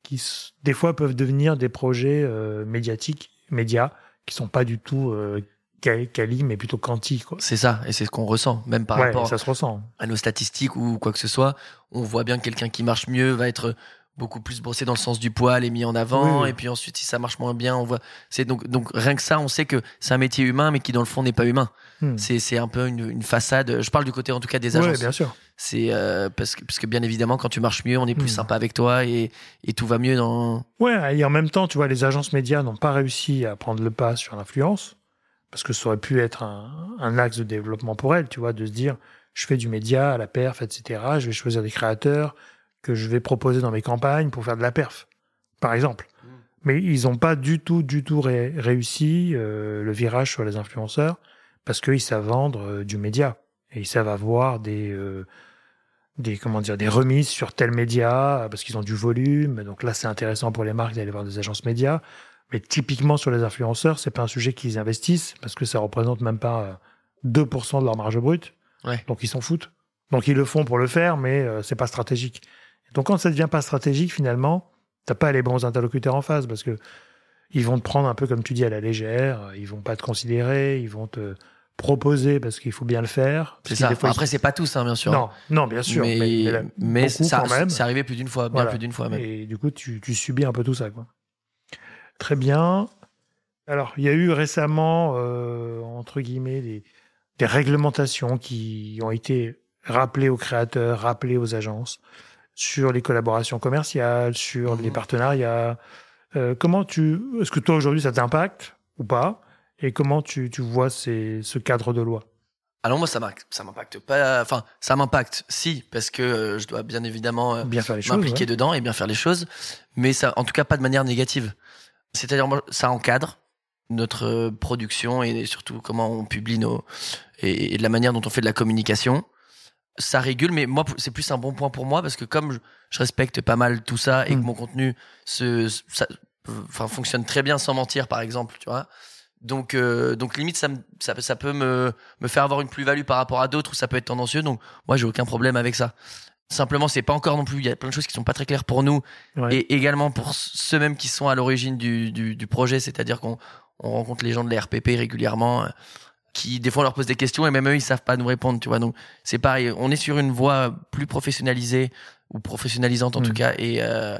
qui des fois peuvent devenir des projets euh, médiatiques, médias qui sont pas du tout euh, quali mais plutôt quanti C'est ça et c'est ce qu'on ressent même par ouais, rapport ça se ressent. à nos statistiques ou quoi que ce soit, on voit bien que quelqu'un qui marche mieux va être beaucoup plus brossé dans le sens du poil et mis en avant et puis ensuite si ça marche moins bien on voit c'est donc donc rien que ça on sait que c'est un métier humain mais qui dans le fond n'est pas humain. Hmm. c'est c'est un peu une, une, façade. Je parle du côté en tout cas des agences. Bien sûr. C'est euh, parce que parce que bien évidemment quand tu marches mieux on est plus hmm. sympa avec toi et et tout va mieux dans ouais et en même temps tu vois les agences médias n'ont pas réussi à prendre le pas sur l'influence parce que ça aurait pu être un, un axe de développement pour elles tu vois de se dire je fais du média à la perf etc je vais choisir des créateurs que je vais proposer dans mes campagnes pour faire de la perf, par exemple. Mm. Mais ils n'ont pas du tout, du tout réussi euh, le virage sur les influenceurs parce qu'ils savent vendre euh, du média et ils savent avoir des, euh, des comment dire, des remises sur tel média parce qu'ils ont du volume. Donc là, c'est intéressant pour les marques d'aller voir des agences médias. Mais typiquement sur les influenceurs, c'est pas un sujet qu'ils investissent parce que ça représente même pas 2% de leur marge brute. Ouais. Donc ils s'en foutent. Donc ils le font pour le faire, mais c'est pas stratégique. Donc quand ça devient pas stratégique, finalement, t'as pas les bons interlocuteurs en face parce que ils vont te prendre un peu comme tu dis à la légère, ils vont pas te considérer, ils vont te proposer parce qu'il faut bien le faire. C'est ça. Après, c'est pas tous, hein, bien sûr. Non, non, bien sûr. Mais, mais, ça, c'est arrivé plus d'une fois, bien plus d'une fois même. Et du coup, tu, tu, subis un peu tout ça, quoi. Très bien. Alors, il y a eu récemment, euh, entre guillemets, des, des réglementations qui ont été rappelées aux créateurs, rappelées aux agences sur les collaborations commerciales, sur les mhm. partenariats. Euh, comment tu, est-ce que toi aujourd'hui ça t'impacte ou pas? Et comment tu, tu vois ces, ce cadre de loi? Alors moi ça ça m'impacte pas enfin ça m'impacte si parce que euh, je dois bien évidemment euh, les m'impliquer dedans et bien faire les choses mais ça en tout cas pas de manière négative. C'est-à-dire ça encadre notre production et surtout comment on publie nos et, et, de la manière dont on fait de la communication ça régule, mais moi, c'est plus un bon point pour moi parce que comme je, respecte pas mal tout ça et que mm. mon contenu se, enfin fonctionne très bien sans mentir par exemple tu vois donc euh, donc limite ça, me, ça ça peut me me faire avoir une plus-value par rapport à d'autres ou ça peut être tendancieux donc moi j'ai aucun problème avec ça simplement c'est pas encore non plus il y a plein de choses qui sont pas très claires pour nous Ouais. et également pour ceux mêmes qui sont à l'origine du, du, du projet c'est-à-dire qu'on on rencontre les gens de la RPP régulièrement qui des fois on leur pose des questions et même eux ils savent pas nous répondre tu vois donc c'est pareil on est sur une voie plus professionnalisée ou professionnalisante en Mm. tout cas et euh,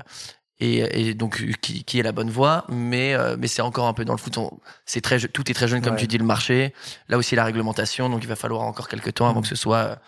et, et donc qui, qui est la bonne voie mais euh, mais c'est encore un peu dans le foot c'est très tout est très jeune comme Ouais. tu dis le marché là aussi la réglementation donc il va falloir encore quelques temps avant Mm. que ce soit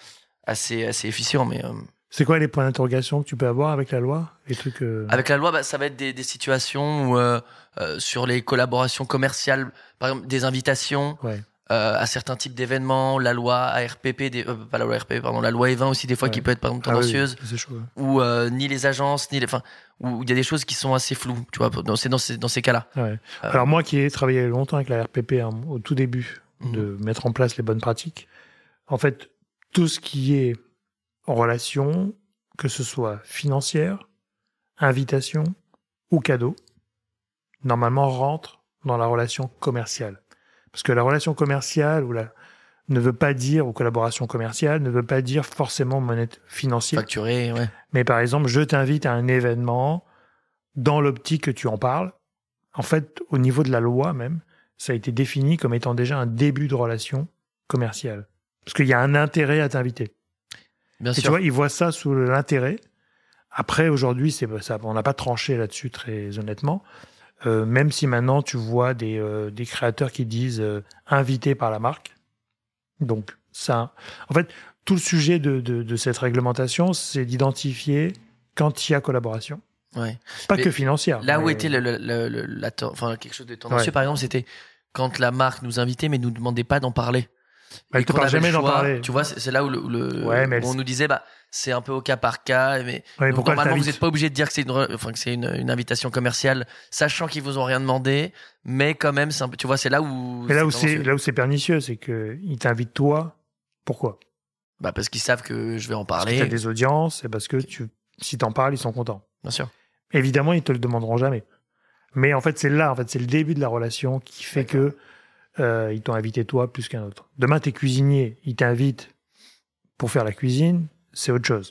assez assez efficient mais euh, C'est quoi les points d'interrogation que tu peux avoir avec la loi? Les trucs. euh, avec la loi, bah, ça va être des, des situations où, euh, euh, sur les collaborations commerciales, par exemple des invitations Ouais. Euh, à certains types d'événements, la loi ARPP, des, euh, pas la loi ARPP, pardon, la loi E20 aussi des fois Ouais. qui peut être par exemple Ah oui, tendancieuse, chaud. ouais. où euh, ni les agences, ni les, enfin, où il y a des choses qui sont assez floues, tu vois, dans, c'est dans ces, dans ces cas-là. Ouais. Euh, Alors moi qui ai travaillé longtemps avec la RPP hein, au tout début Mhm. de mettre en place les bonnes pratiques, en fait, tout ce qui est en relation, que ce soit financière, invitation ou cadeau, normalement rentre dans la relation commerciale. Parce que la relation commerciale ou la, ne veut pas dire, ou collaboration commerciale, ne veut pas dire forcément monnaie financière. Facturé, ouais. Mais par exemple, je t'invite à un événement dans l'optique que tu en parles. En fait, au niveau de la loi même, ça a été défini comme étant déjà un début de relation commerciale. Parce qu'il y a un intérêt à t'inviter. Bien Et tu vois, ils voient ça sous l'intérêt. Après, aujourd'hui, c'est ça, on n'a pas tranché là-dessus très honnêtement. Euh, même si maintenant tu vois des, euh, des créateurs qui disent euh, invités par la marque. Donc ça, en fait, tout le sujet de, de, de cette réglementation, c'est d'identifier quand il y a collaboration, ouais. pas Mais que financière. Là où était le, le- le- le- la, ten- enfin, quelque chose de tendancieux, Ouais. par exemple, c'était quand la marque nous invitait mais nous demandait pas d'en parler. Bah, Et qu'on avait le jamais d'en choix, parler. Tu vois, c'est là où, le, le- Ouais, on nous disait, bah, c'est un peu au cas par cas, mais Ouais, donc, normalement, vous n'êtes pas obligé de dire que c'est une, re- enfin, que c'est une, une invitation commerciale, sachant qu'ils vous ont rien demandé, mais quand même, c'est un peu, tu vois, c'est là où. Mais là où c'est là où c'est pernicieux, c'est que ils t'invitent toi. Pourquoi? Bah, parce qu'ils savent que je vais en Parce que parler. as des audiences et parce que tu, si t'en parles, ils sont contents. Bien sûr. Évidemment, ils te le demanderont jamais. Mais en fait, c'est là, en fait, c'est le début de la relation qui fait que euh, ils t'ont invité toi plus qu'un autre. Demain, t'es cuisinier, ils t'invitent pour faire la cuisine, c'est autre chose.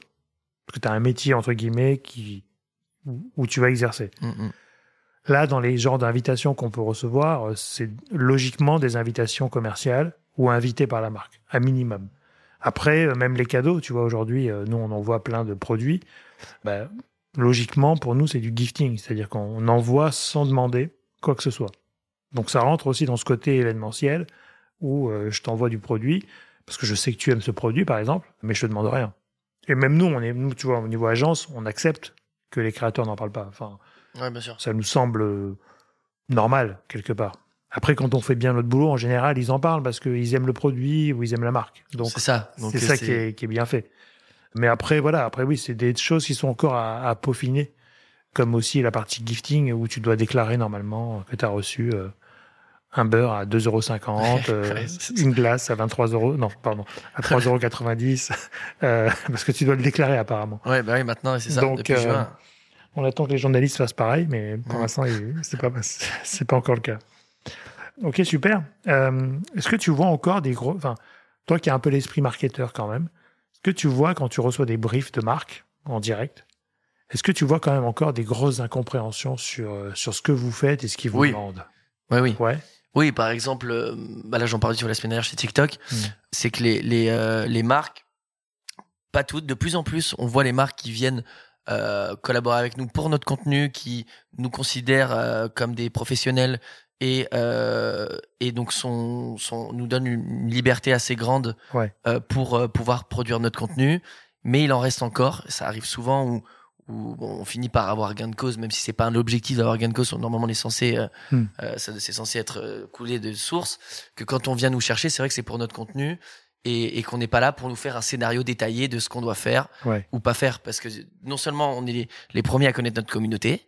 Parce que tu as un métier entre guillemets qui où- où tu vas exercer. Mm, mm. Là, dans les genres d'invitations qu'on peut recevoir, euh, c'est logiquement des invitations commerciales ou invitées par la marque, à minimum. Après, euh, même les cadeaux, tu vois, aujourd'hui, euh, nous, on envoie plein de produits. Bah, logiquement, pour nous, c'est du gifting, c'est-à-dire qu'on envoie sans demander quoi que ce soit. Donc, ça rentre aussi dans ce côté événementiel où euh, je t'envoie du produit parce que je sais que tu aimes ce produit, par exemple, mais je te demande rien. Et même nous, on est, nous, tu vois, au niveau agence, on accepte que les créateurs n'en parlent pas. Enfin, Ouais, bien sûr. ça nous semble euh, normal, quelque part. Après, quand on fait bien notre boulot, en général, ils en parlent parce qu'ils aiment le produit ou ils aiment la marque. Donc, C'est ça. C'est ça qui est, qui est bien fait. Mais après, voilà, après, oui, c'est des choses qui sont encore à, à peaufiner. Comme aussi la partie gifting où tu dois déclarer normalement que tu as reçu euh, un beurre à 2,50€, euh, Ouais, c'est- une glace à 23 euros, non, pardon, à 3,90€, euh, *laughs* parce que tu dois le déclarer apparemment. Ouais, bah oui, maintenant, c'est ça. Donc, euh, juin. On attend que les journalistes fassent pareil, mais pour Ouais. l'instant, c'est pas, c'est pas encore le cas. Ok, super. Euh, est-ce que tu vois encore des gros. Enfin, toi qui as un peu l'esprit marketeur quand même, est-ce que tu vois quand tu reçois des briefs de marque en direct, est-ce que tu vois quand même encore des grosses incompréhensions sur, euh, sur ce que vous faites et ce qu'ils vous Oui. demandent? Ouais, oui. Ouais. Oui, par exemple, euh, bah là j'en parlais sur la semaine dernière chez TikTok, Mm. c'est que les les euh, les marques, pas toutes, de plus en plus, on voit les marques qui viennent euh, collaborer avec nous pour notre contenu, qui nous considèrent euh, comme des professionnels et euh, et donc sont, sont nous donnent une liberté assez grande Ouais. euh, pour pouvoir produire notre contenu, mais il en reste encore. Ça arrive souvent où où bon, on finit par avoir gain de cause, même si c'est pas un objectif d'avoir gain de cause. Normalement, on est censé, euh, ça- c'est censé être euh, coulé de source. Que quand on vient nous chercher, c'est vrai que c'est pour notre contenu et, et qu'on n'est pas là pour nous faire un scénario détaillé de ce qu'on doit faire Ouais. ou pas faire, parce que non seulement on est les, les premiers à connaître notre communauté,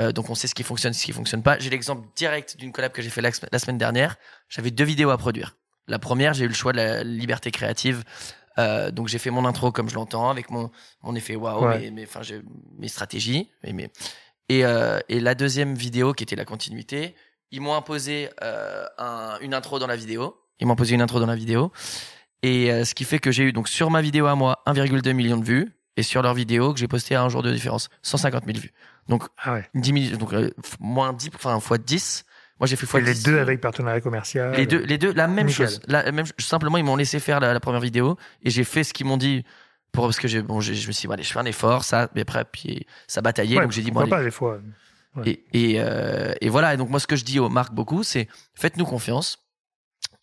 euh, donc on sait ce qui fonctionne, ce qui fonctionne pas. J'ai l'exemple direct d'une collab que j'ai fait la, la semaine dernière. J'avais deux vidéos à produire. La première, j'ai eu le choix de la liberté créative. Euh, donc j'ai fait mon intro comme je l'entends avec mon mon effet waouh Ouais. mes mes enfin j'ai mes stratégies et mes Et, euh, et la deuxième vidéo, qui était la continuité, ils m'ont imposé euh, un, une intro dans la vidéo. Ils m'ont imposé une intro dans la vidéo. Et euh, ce qui fait que j'ai eu donc sur ma vidéo à moi 1,2 million de vues et sur leur vidéo que j'ai posté à un jour de différence 150 000 vues. Donc Ah ouais. 10 000, donc euh, moins 10, enfin fois 10. Moi j'ai fait fois les 10. deux avec partenariat commercial. Les deux, les deux, la même Nickel. chose. La même, simplement, ils m'ont laissé faire la, la première vidéo et j'ai fait ce qu'ils m'ont dit pour parce que j'ai, bon, je me suis dit, bon, allez, je fais un effort, ça, mais après, puis ça bataillait, Ouais, donc j'ai dit, bon, allez. pas des fois. Ouais. Et, et, euh, et voilà. Et donc moi, ce que je dis aux marques beaucoup, c'est faites-nous confiance.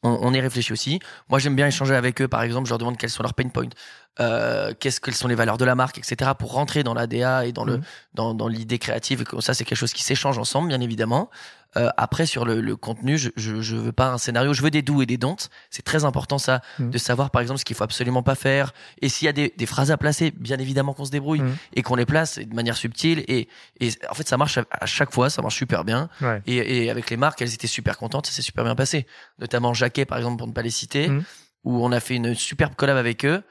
On, on y réfléchit aussi. Moi, j'aime bien échanger avec eux. Par exemple, je leur demande quels sont leurs pain points, euh, qu'est-ce quelles sont les valeurs de la marque, etc. Pour rentrer dans l'ADA et dans le Mhm. dans, dans l'idée créative. Ça, c'est quelque chose qui s'échange ensemble, bien évidemment. Euh, après, sur le, le contenu, je, je je veux pas un scénario. Je veux des doux et des don'ts. C'est très important ça, Mhm. de savoir par exemple ce qu'il faut absolument pas faire. Et s'il y a des, des phrases à placer, bien évidemment qu'on se débrouille Mhm. et qu'on les place de manière subtile. Et, et en fait, ça marche à- à chaque fois. Ça marche super bien. Ouais. Et, et avec les marques, elles étaient super contentes, ça s'est super bien passé. Notamment Jacquet, par exemple, pour ne pas les citer, Mhm. où on a fait une superbe collab avec eux.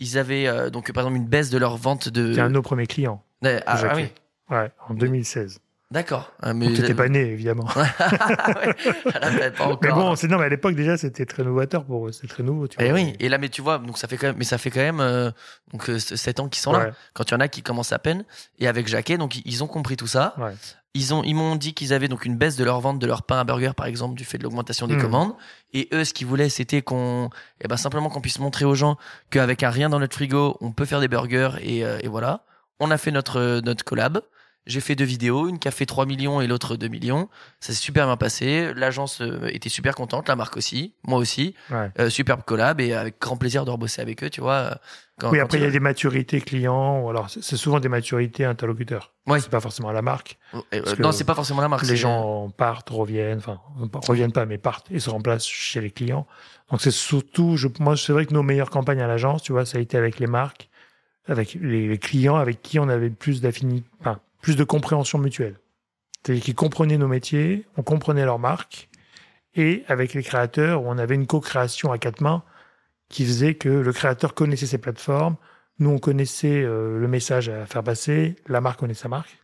Ils avaient euh, donc par exemple une baisse de leur vente de. C'était un de nos premiers clients. Ah, ah oui, Ouais, en 2016. D'accord. Ah, Donc t'étais pas né, évidemment. *laughs* Ouais, *laughs* pas encore. Mais bon, c'est non, mais à l'époque déjà, c'était très novateur pour eux. C'était très nouveau. Tu Et vois. Eh oui, et là, mais tu vois, donc ça fait quand même, mais ça fait quand même euh, donc euh, 7 ans qu'ils sont Ouais, là. Quand il y en a qui commencent à peine, et avec Jacquet, donc ils- ont compris tout ça. ouais. Ils ont, ils m'ont dit qu'ils avaient donc une baisse de leur vente de leur pain à burger, par exemple, du fait de l'augmentation des Mhm. commandes. Et eux, ce qu'ils voulaient, c'était qu'on, eh ben, simplement qu'on puisse montrer aux gens qu'avec un rien dans notre frigo, on peut faire des burgers et, euh, et voilà. On a fait notre, notre collab. J'ai fait deux vidéos, une qui a fait 3 millions et l'autre 2 millions. Ça s'est super bien passé. L'agence euh, était super contente, la marque aussi, moi aussi. Ouais. Euh, superbe collab et avec grand plaisir de rebosser avec eux, tu vois. euh, Quand, Oui, après, il y a des maturités clients, ou alors c'est souvent des maturités interlocuteurs. Ouais. C'est pas forcément la marque. Euh, parce que non, c'est pas forcément la marque. Les gens partent, reviennent, enfin, reviennent pas, mais partent et se remplacent chez les clients. Donc c'est surtout, je, moi, c'est vrai que nos meilleures campagnes à l'agence, tu vois, ça a été avec les marques, avec les, clients avec qui on avait plus d'affinité, enfin, plus de compréhension mutuelle. C'est-à-dire qu'ils comprenaient nos métiers, on comprenait leurs marques, et avec les créateurs, on avait une co-création à quatre mains qui faisait que le créateur connaissait ses plateformes, nous on connaissait euh, le message à faire passer, la marque connaît sa marque.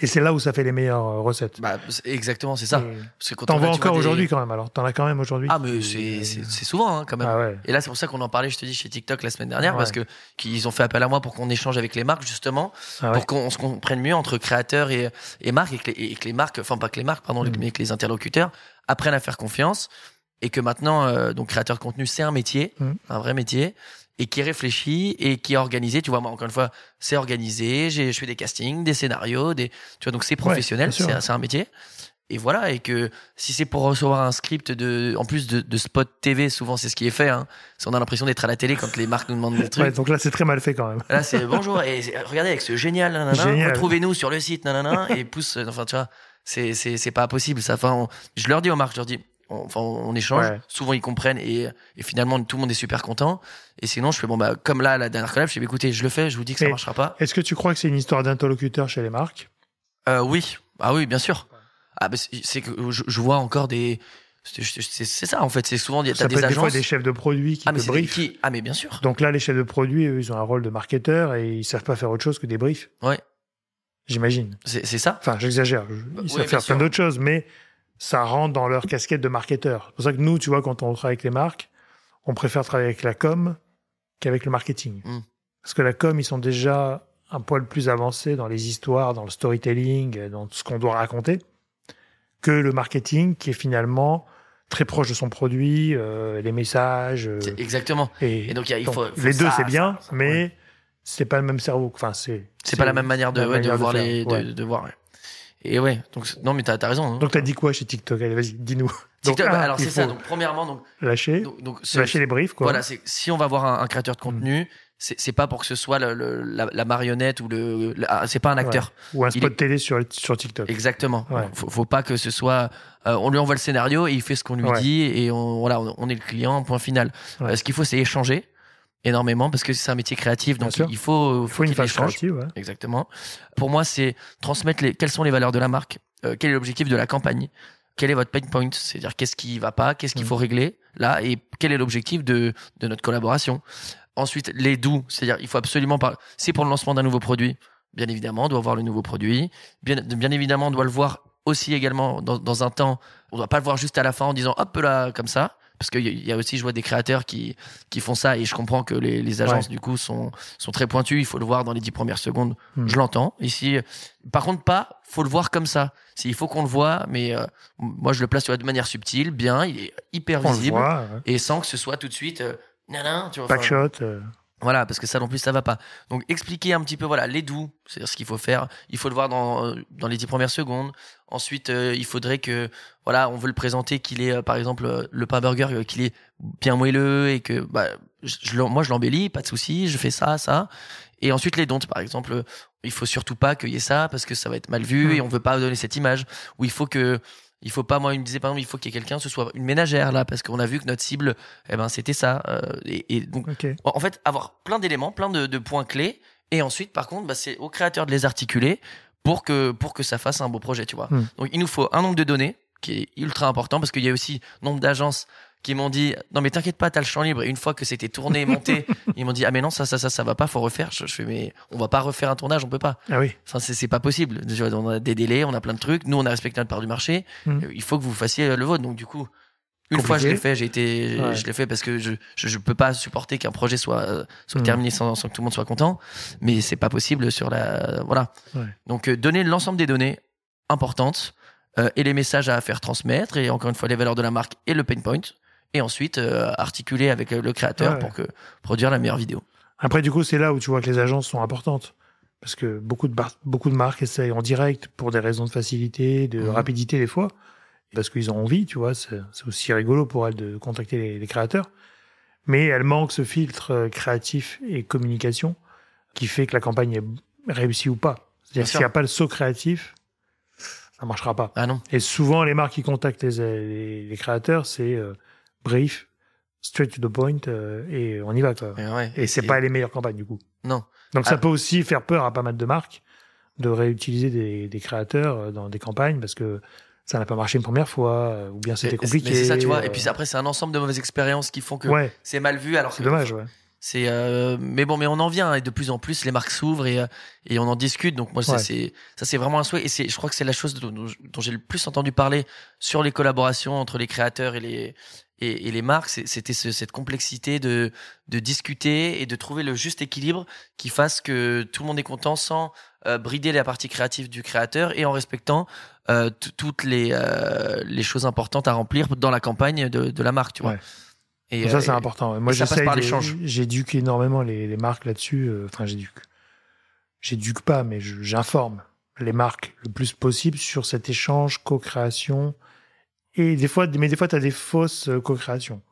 Et c'est là où ça fait les meilleures euh, recettes. Bah, exactement, c'est ça. Et Parce que quand T'en vois encore des- aujourd'hui quand même, alors t'en as quand même aujourd'hui. Ah, mais c'est c'est- c'est souvent, hein, quand même. Ah ouais. Et là, c'est pour ça qu'on en parlait, je te dis, chez TikTok la semaine dernière, Ouais. parce que qu'ils ont fait appel à moi pour qu'on échange avec les marques, justement, Ah ouais. pour qu'on se comprenne mieux entre créateurs et, et marques, et que, les, et que les marques, enfin pas que les marques, pardon, Mm. mais que les interlocuteurs apprennent à faire confiance, et que maintenant, euh, donc créateur de contenu, c'est un métier, Mm. un vrai métier, et qui réfléchit et qui est organisé. Tu vois, moi, encore une fois, c'est organisé. J'ai, je fais des castings, des scénarios, des, tu vois, donc c'est professionnel, c'est, c'est un métier. Et voilà, et que si c'est pour recevoir un script de, en plus de, de spot TV, souvent c'est ce qui est fait. Hein. On a l'impression d'être à la télé quand les marques nous demandent des trucs. Ouais, donc là, c'est très mal fait quand même. Là, c'est bonjour et regardez avec ce génial, nanana, Génial. retrouvez-nous sur le site, nanana, et pousse. Enfin, tu vois, c'est c'est c'est pas possible. Ça, enfin, on- je leur dis aux marques, je leur dis, enfin, on échange. Ouais. Souvent, ils comprennent et, et finalement, tout le monde est super content. Et sinon, je fais bon bah comme là, la dernière collab, je fais bah, écoutez, je le fais, je vous dis que ça Mais- marchera pas. Est-ce que tu crois que c'est une histoire d'interlocuteur chez les marques? Euh, oui, ah oui, bien sûr. Ah, bah, c'est que je, je vois encore des. C'est ça en fait. C'est souvent t'as des peut être des fois agences. des chefs de produits qui ah mais te briefent. qui- ah mais bien sûr. Donc là, les chefs de produits, eux, ils ont un rôle de marketeur et ils savent pas faire autre chose que des briefs. Ouais. J'imagine. C'est ça. Enfin, j'exagère. Ils Bah, savent faire sûr. plein d'autres choses, mais ça rentre dans leur casquette de marketeur. C'est pour ça que nous, tu vois, quand on travaille avec les marques, on préfère travailler avec la com qu'avec le marketing. Mm. Parce que la com, ils sont déjà un poil plus avancés dans les histoires, dans le storytelling, dans ce qu'on doit raconter, que le marketing, qui est finalement très proche de son produit, euh, les messages. euh, C'est- Exactement. et Et donc il y a- il donc, faut, les deux, c'est bien, ça, mais ouais. c'est pas le même cerveau. Enfin, c'est. C'est pas la même manière de, la ouais, de manière de voir faire, les, de voir. Et ouais, donc non mais t'as as raison. hein. Donc, t'as dit quoi chez TikTok? Allez, vas-y, dis-nous. *laughs* Donc, TikTok, bah, un, alors c'est ça. Donc premièrement, donc Lâcher, donc, donc lâcher les briefs, quoi. voilà, c'est si on va voir un, un créateur de contenu, c'est c'est pas pour que ce soit le, le- la, la marionnette ou le, le- ah, c'est pas un acteur. Ou un spot est- télé sur, sur TikTok. Exactement. Ouais. Faut, faut pas que ce soit. euh, on lui envoie le scénario et il fait ce qu'on lui Ouais. dit et on voilà, on, on est le client. Point final. Ouais. Euh, ce qu'il faut, c'est échanger énormément parce que c'est un métier créatif, donc il faut Il faut une phase créative, ouais. Exactement. Pour moi, c'est transmettre les, quelles sont les valeurs de la marque, euh, quel est l'objectif de la campagne, quel est votre pain point, c'est-à-dire qu'est-ce qui va pas, qu'est-ce qu'il Mm. faut régler là, et quel est l'objectif de, de notre collaboration. Ensuite, les doux, c'est-à-dire il faut absolument pas. C'est pour le lancement d'un nouveau produit. bien évidemment, doit voir le nouveau produit. Bien, bien évidemment, on doit le voir aussi également dans, dans un temps. On doit pas le voir juste à la fin en disant hop là comme ça. Parce qu'il y a aussi, je vois des créateurs qui, qui font ça et je comprends que les, les agences, Ouais. du coup, sont, sont très pointues. Il faut le voir dans les dix premières secondes. Hmm. Je l'entends. Ici, par contre, pas, faut le voir comme ça. Il faut qu'on le voit, mais euh, moi, je le place de manière subtile, bien, il est hyper On visible voit. ouais. et sans que ce soit tout de suite, euh, nanan, tu vois. Backshot. Voilà, parce que ça non plus, ça va pas. Donc, expliquer un petit peu, voilà, les doux, c'est ce qu'il faut faire. Il faut le voir dans, euh, dans les dix premières secondes. Ensuite, euh, il faudrait que, voilà, on veut le présenter qu'il est, euh, par exemple, euh, le pain burger, qu'il est bien moelleux et que, bah, je, je moi, je l'embellis, pas de souci, je fais ça, ça. Et ensuite, les dons, par exemple, il faut surtout pas qu'il y ait ça parce que ça va être mal vu Mm. et on veut pas donner cette image. Ou il faut que, il faut pas, moi, il me disait par exemple, il faut qu'il y ait quelqu'un, ce soit une ménagère là, parce qu'on a vu que notre cible, eh ben, c'était ça. euh, et, et donc, en fait, avoir plein d'éléments, plein de, de points clés. Et ensuite, par contre, bah, c'est au créateur de les articuler pour que, pour que ça fasse un beau projet, tu vois. Hmm. Donc, il nous faut un nombre de données qui est ultra important parce qu'il y a aussi nombre d'agences qui m'ont dit non mais t'inquiète pas t'as le champ libre et une fois que c'était tourné et monté *laughs* ils m'ont dit ah mais non ça ça ça ça va pas faut refaire je, je fais mais on va pas refaire un tournage on peut pas Ah oui. enfin c'est c'est pas possible on a des délais on a plein de trucs nous on a respecté notre part du marché Hmm. Euh, il faut que vous fassiez le vôtre donc du coup une fois je Compliqué. l'ai fait j'ai été Ouais. je l'ai fait parce que je, je je peux pas supporter qu'un projet soit euh, soit Hmm. terminé sans, sans que tout le monde soit content mais c'est pas possible sur la voilà Ouais. donc euh, donner l'ensemble des données importantes euh, et les messages à faire transmettre et encore une fois les valeurs de la marque et le pain point et ensuite euh, articuler avec euh, le créateur Ouais. pour que produire la meilleure vidéo Après, du coup, c'est là où tu vois que les agences sont importantes. Parce que beaucoup de, bar- beaucoup de marques essayent en direct pour des raisons de facilité, de Mhm. rapidité des fois. Parce qu'ils ont envie, tu vois. C'est aussi rigolo pour elles de contacter les, les créateurs. Mais elles manquent ce filtre euh, créatif et communication qui fait que la campagne est réussie ou pas. C'est-à-dire s'il n'y a pas le saut créatif, ça marchera pas. ah non Et souvent, les marques qui contactent les, les, les créateurs, c'est euh, brief, straight to the point, euh, et on y va, quoi. Et ouais. Et c'est pas les meilleures campagnes, du coup. non Donc Ah. ça peut aussi faire peur à pas mal de marques de réutiliser des, des créateurs euh, dans des campagnes parce que ça n'a pas marché une première fois, euh, ou bien c'était compliqué. mais c'est ça tu vois et puis après c'est un ensemble de mauvaises expériences qui font que Ouais, c'est mal vu alors c'est dommage, ouais. C'est euh, mais bon, mais on en vient hein, et de plus en plus les marques s'ouvrent et et on en discute. Donc moi, c'est Ouais. c'est ça, c'est vraiment un souhait et c'est je crois que c'est la chose dont j'ai le plus entendu parler sur les collaborations entre les créateurs et les et, et les marques. C'était ce- cette complexité de de discuter et de trouver le juste équilibre qui fasse que tout le monde est content sans euh, brider la partie créative du créateur et en respectant euh, toutes les euh, les choses importantes à remplir dans la campagne de, de la marque. Tu vois. Ouais. Et, ça, euh, c'est important. ouais. Moi. J'éduque énormément les, les marques là-dessus. euh, Enfin, j'éduque. J'éduque pas, mais j'informe les marques le plus possible sur cet échange, co-création. Et des fois, mais des fois, tu as des fausses euh, co-créations.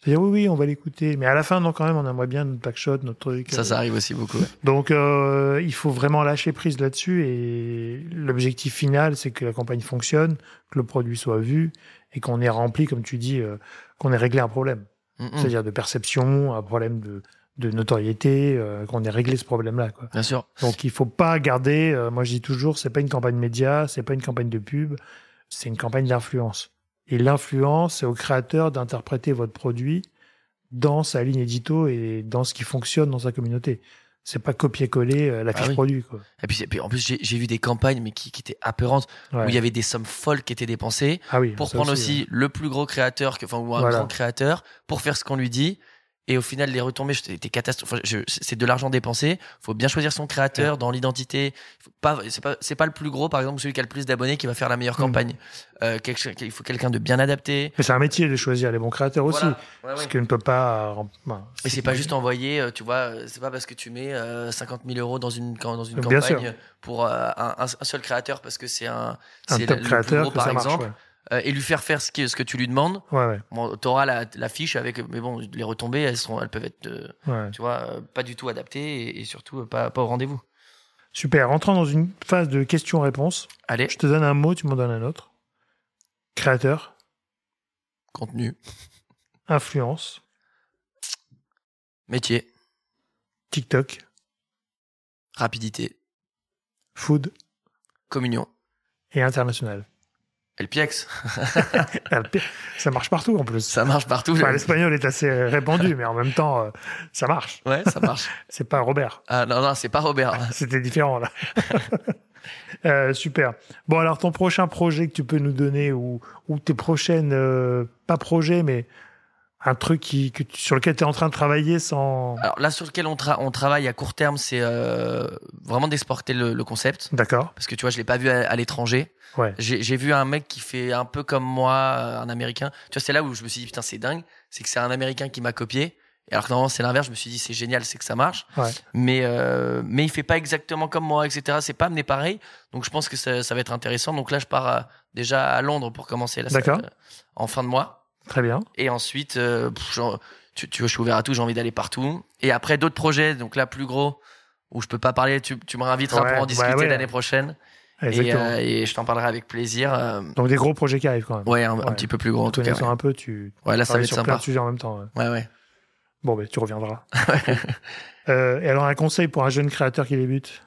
C'est-à-dire, oui, oui, on va l'écouter. Mais à la fin, non, quand même, on aimerait bien notre packshot, notre truc. Ça, euh, ça arrive aussi beaucoup. Donc, euh, il faut vraiment lâcher prise là-dessus. Et l'objectif final, c'est que la campagne fonctionne, que le produit soit vu et qu'on ait rempli, comme tu dis, euh, qu'on ait réglé un problème. Mm. C'est-à-dire de perception, un problème de, de notoriété, euh, qu'on ait réglé ce problème-là. Bien sûr. Donc, il faut pas garder. euh, moi, je dis toujours, c'est pas une campagne média, c'est pas une campagne de pub, c'est une campagne d'influence. Et l'influence, c'est au créateur d'interpréter votre produit dans sa ligne édito et dans ce qui fonctionne dans sa communauté. C'est pas copier-coller euh, la Ah fiche oui. produit. Quoi. Et puis, et puis, en plus, j'ai vu des campagnes mais qui, qui étaient apeurantes, Ouais. où il y avait des sommes folles qui étaient dépensées ah oui, pour prendre aussi, le plus gros créateur, que- enfin, ou un Voilà. grand créateur, pour faire ce qu'on lui dit. Et au final, les retombées, c'était. Enfin, c'est de l'argent dépensé. Faut bien choisir son créateur dans l'identité. Pas, c'est pas, le plus gros, par exemple, celui qui a le plus d'abonnés qui va faire la meilleure Mm. campagne. Euh, quelque- il faut quelqu'un de bien adapté. Mais c'est un métier de choisir les bons créateurs aussi. Ouais, Parce ouais. que ne peut pas. euh, Et c'est pas juste envoyer, euh, tu vois, euh, c'est pas parce que tu mets euh, 50 000 euros dans une, dans une Bien campagne pour euh, un, seul créateur parce que c'est un, un top le plus créateur gros que par ça marche. exemple, euh, et lui faire faire ce que, ce que tu lui demandes. Ouais, ouais, Bon, t'auras la, la fiche avec, mais bon, les retombées, elles peuvent être, euh, ouais. tu vois, euh, pas du tout adaptées et, et surtout pas, pas au rendez-vous. Super. Rentrons dans une phase de questions-réponses. Allez, Je te donne un mot, tu m'en donnes un autre. Créateur, contenu, influence, métier, TikTok, rapidité, food communion, et international. LPX. *laughs* ça marche partout en plus. Ça marche partout. Enfin, L'espagnol est assez répandu, mais en même temps, euh, ça marche. Ouais, ça marche. *laughs* c'est pas Robert. Ah non, non, c'est pas Robert. *laughs* C'était différent là. euh, super. Bon, alors ton prochain projet que tu peux nous donner ou, ou tes prochaines, euh, pas projets, mais un truc qui, que sur lequel tu es en train de travailler sans. Alors là, sur lequel on, tra- on travaille à court terme, c'est euh, vraiment d'exporter le, le concept. D'accord. Parce que tu vois, je l'ai pas vu à, à l'étranger. Ouais. J'ai j'ai vu un mec qui fait un peu comme moi, euh, un Américain. Tu vois, c'est là où je me suis dit, putain, c'est dingue. C'est que c'est un Américain qui m'a copié. Et alors que normalement, c'est l'inverse. Je me suis dit, c'est génial, c'est que ça marche. Ouais. Mais, euh, mais il fait pas exactement comme moi, etc. C'est pas amené pareil. Donc je pense que ça, ça va être intéressant. Donc là, je pars euh, déjà à Londres pour commencer la D'accord. euh, en fin de mois. Très bien. Et ensuite, euh, pff, genre, tu, tu vois, je suis ouvert à tout, j'ai envie d'aller partout. Et après, d'autres projets, donc là, plus gros, où je peux pas parler, tu, tu me réinviteras Ouais, pour en bah discuter ouais. l'année prochaine. Et, euh, et je t'en parlerai avec plaisir. euh, Donc des gros projets qui arrivent quand même. ouais, un, petit peu plus gros en tout cas. un peu, tu Ouais, là, ça va être sur plein sympa. de sujets en même temps. ouais. Ouais, ouais. Bon, ben tu reviendras. *laughs* Euh, et alors un conseil pour un jeune créateur qui débute?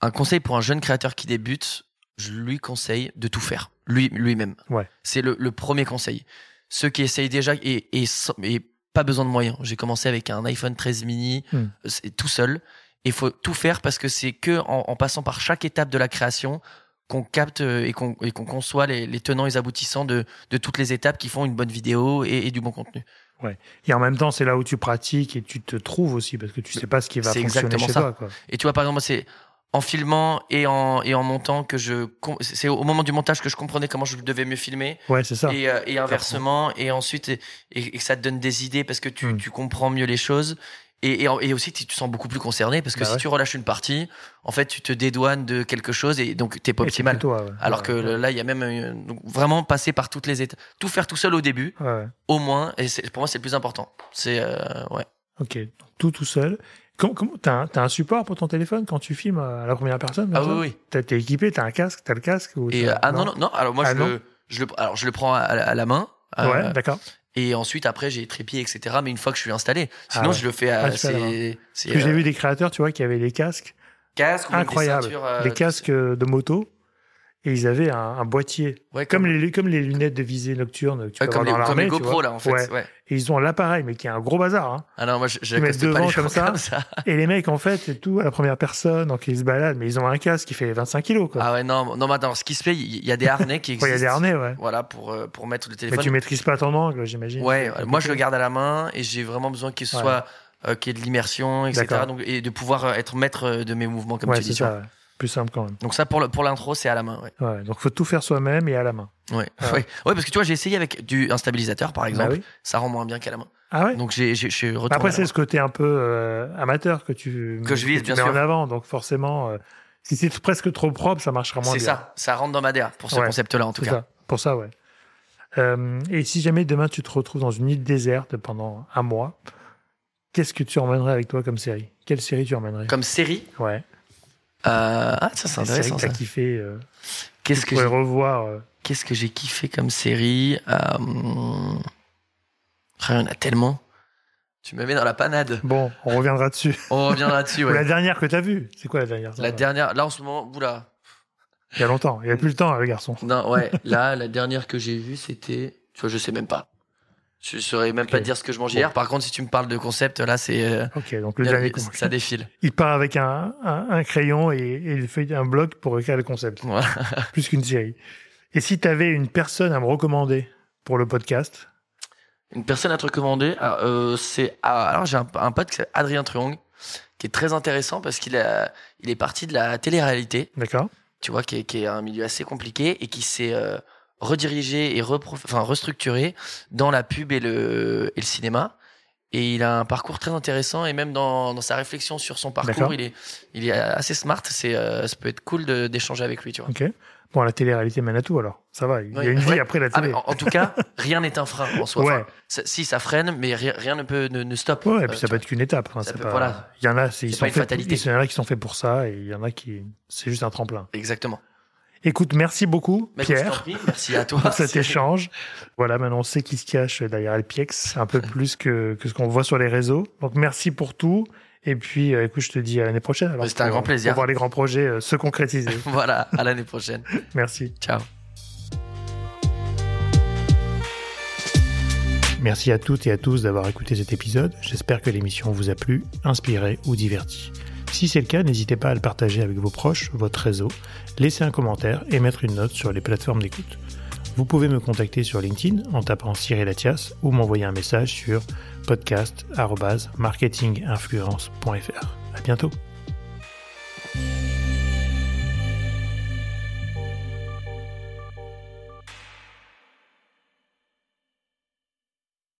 Un conseil pour un jeune créateur qui débute, je lui conseille de tout faire, lui, lui-même. Ouais. C'est le, le premier conseil. Ceux qui essayent déjà et, et, pas besoin de moyens. J'ai commencé avec un iPhone 13 mini, Hmm. c'est tout seul. Il faut tout faire parce que c'est que en, en passant par chaque étape de la création qu'on capte euh, et qu'on conçoit les, les tenants et les aboutissants de, de toutes les étapes qui font une bonne vidéo et, et du bon contenu. Et en même temps, c'est là où tu pratiques et tu te trouves aussi parce que tu sais pas ce qui va C'est fonctionner exactement chez ça. toi. Quoi. Et tu vois, par exemple, c'est en filmant et en, et en montant que je. C'est au moment du montage que je comprenais comment je devais mieux filmer. Ouais, c'est ça. Et, euh, et inversement. Et ensuite, et, et, et ça te donne des idées parce que tu, Hmm. tu comprends mieux les choses. Et, et, aussi, tu te sens beaucoup plus concerné parce que Bah si ouais. tu relâches une partie, en fait, tu te dédouanes de quelque chose et donc t'es pas optimal. toi, ouais. Alors Ouais, que là, il y a même euh, vraiment passer par toutes les étapes, tout faire tout seul au début, au moins. Et c'est- pour moi, c'est le plus important. C'est euh, ouais. Ok, tout tout seul. Comment, comment, t'as, un, t'as un support pour ton téléphone quand tu filmes à la première personne Ah oui, oui. T'es équipé, t'as un casque, t'as le casque ou Et euh, ah non non non. Alors moi, Ah je, non le, je le alors je le prends à, à la main. euh, Ouais, d'accord. Et ensuite, après, j'ai trépied, etc. Mais une fois que je suis installé, sinon Ah ouais. je le fais à Ah, c'est j'ai euh, vu des créateurs, tu vois, qui avaient des casques casque ou même des ceintures, euh, des casques euh, de moto, et ils avaient un, un boîtier, ouais, comme les comme les lunettes de visée nocturne que tu ouais, peux comme, les, avoir dans comme les GoPro vois. là en fait. Ouais. Ouais. Et ils ont l'appareil, mais qui est un gros bazar. Hein. Ah non, moi je, je Ils mettent pas devant les comme ça. comme ça. Et les mecs, en fait, c'est tout à la première personne, donc ils se baladent, mais ils ont un casque qui fait 25 kilos, quoi. Ah ouais, non, non, mais attends, ce qui se fait, il y a des harnais qui *laughs* existent. il y a des harnais, ouais. Voilà, pour, euh, pour mettre le Mais téléphone. tu maîtrises pas ton angle, j'imagine. Ouais, moi je le garde à la main et j'ai vraiment besoin qu'il soit, euh, qu'il y ait de l'immersion, etc. Donc, et de pouvoir euh, être maître euh, de mes mouvements, comme tu dis. ça. Plus simple quand même. Donc ça, pour le- pour l'intro, c'est à la main. Ouais. Ouais, donc faut tout faire soi-même et à la main. Ouais. Ah. ouais. Ouais, parce que tu vois, j'ai essayé avec du, un stabilisateur, par exemple. Bah oui. Ça rend moins bien qu'à la main. Ah ouais. Donc j'ai, j'ai, retourné. Après, c'est ce côté un peu euh, amateur que tu Que je vise, tu bien mets sûr. en avant. Donc forcément, euh, si c'est presque trop propre, ça marchera moins C'est bien. ça, ça rentre dans ma DA pour ce Ouais. concept-là en tout C'est cas. ça. Pour ça, ouais. Euh, et si jamais demain tu te retrouves dans une île déserte pendant un mois, qu'est-ce que tu emmènerais avec toi comme série? Quelle série tu emmènerais? Comme série, Ouais. Euh... ah ça c'est intéressant. t'as kiffé. Euh, Qu'est-ce que j'ai... revoir. euh, qu'est-ce que j'ai kiffé comme série ah, Il y en a tellement. Tu me mets dans la panade. Bon, on reviendra dessus. On revient là-dessus. Ou Ouais. La dernière que t'as vue, c'est quoi la dernière La dernière, là en ce moment, oula. Il y a longtemps. Il y a plus le temps, le garçon. Non, ouais, là la dernière que j'ai vue, c'était, tu vois, je sais même pas. Je saurais même pas te dire ce que je mangeais Bon. hier. Par contre, si tu me parles de concept, là, c'est euh, Ok, donc le dernier. ça défile. Il part avec un, un, un crayon et, et il fait un bloc pour écrire le concept, Voilà. *laughs* plus qu'une série. Et si tu avais une personne à me recommander pour le podcast, Une personne à te recommander, alors, euh, c'est ah, alors j'ai un, un pote qui s'appelle Adrien Truong qui est très intéressant parce qu'il a, il est parti de la télé-réalité, d'accord tu vois, qui est, qui est un milieu assez compliqué et qui s'est euh, redirigé et enfin restructuré dans la pub et le, et le cinéma. Et il a un parcours très intéressant et même dans, dans sa réflexion sur son parcours, il est, il est assez smart. C'est, euh, ça peut être cool d'échanger avec lui, tu vois. Ok. Bon, la télé-réalité mène à tout alors. Ça va. Il y a une vie après la Ah, télé. en, en tout cas, *laughs* rien n'est un frein en soi. ouais. Enfin, si ça freine, mais rien, rien ne peut ne, ne stoppe. Ouais, et Euh, puis ça peut être qu'une étape. Peut- pas- voilà. Il y en a, c'est, ils sont pas une fatalité. il y en a qui sont faits pour ça et il y en a qui, c'est juste un tremplin. Exactement. Écoute, merci beaucoup, bah, Pierre. Merci. Pour cet *laughs* échange. Voilà, maintenant on sait qui se cache derrière LPX, un peu plus que, que ce qu'on voit sur les réseaux. Donc merci pour tout. Et puis, euh, écoute, je te dis à l'année prochaine. C'était un grand plaisir. Pour voir les grands projets euh, se concrétiser. *laughs* voilà, à l'année prochaine. merci. Ciao. Merci à toutes et à tous d'avoir écouté cet épisode. J'espère que l'émission vous a plu, inspiré ou diverti. Si c'est le cas, n'hésitez pas à le partager avec vos proches, votre réseau, laisser un commentaire et mettre une note sur les plateformes d'écoute. Vous pouvez me contacter sur LinkedIn en tapant Cyril Latias ou m'envoyer un message sur podcast.marketinginfluence.fr. À bientôt.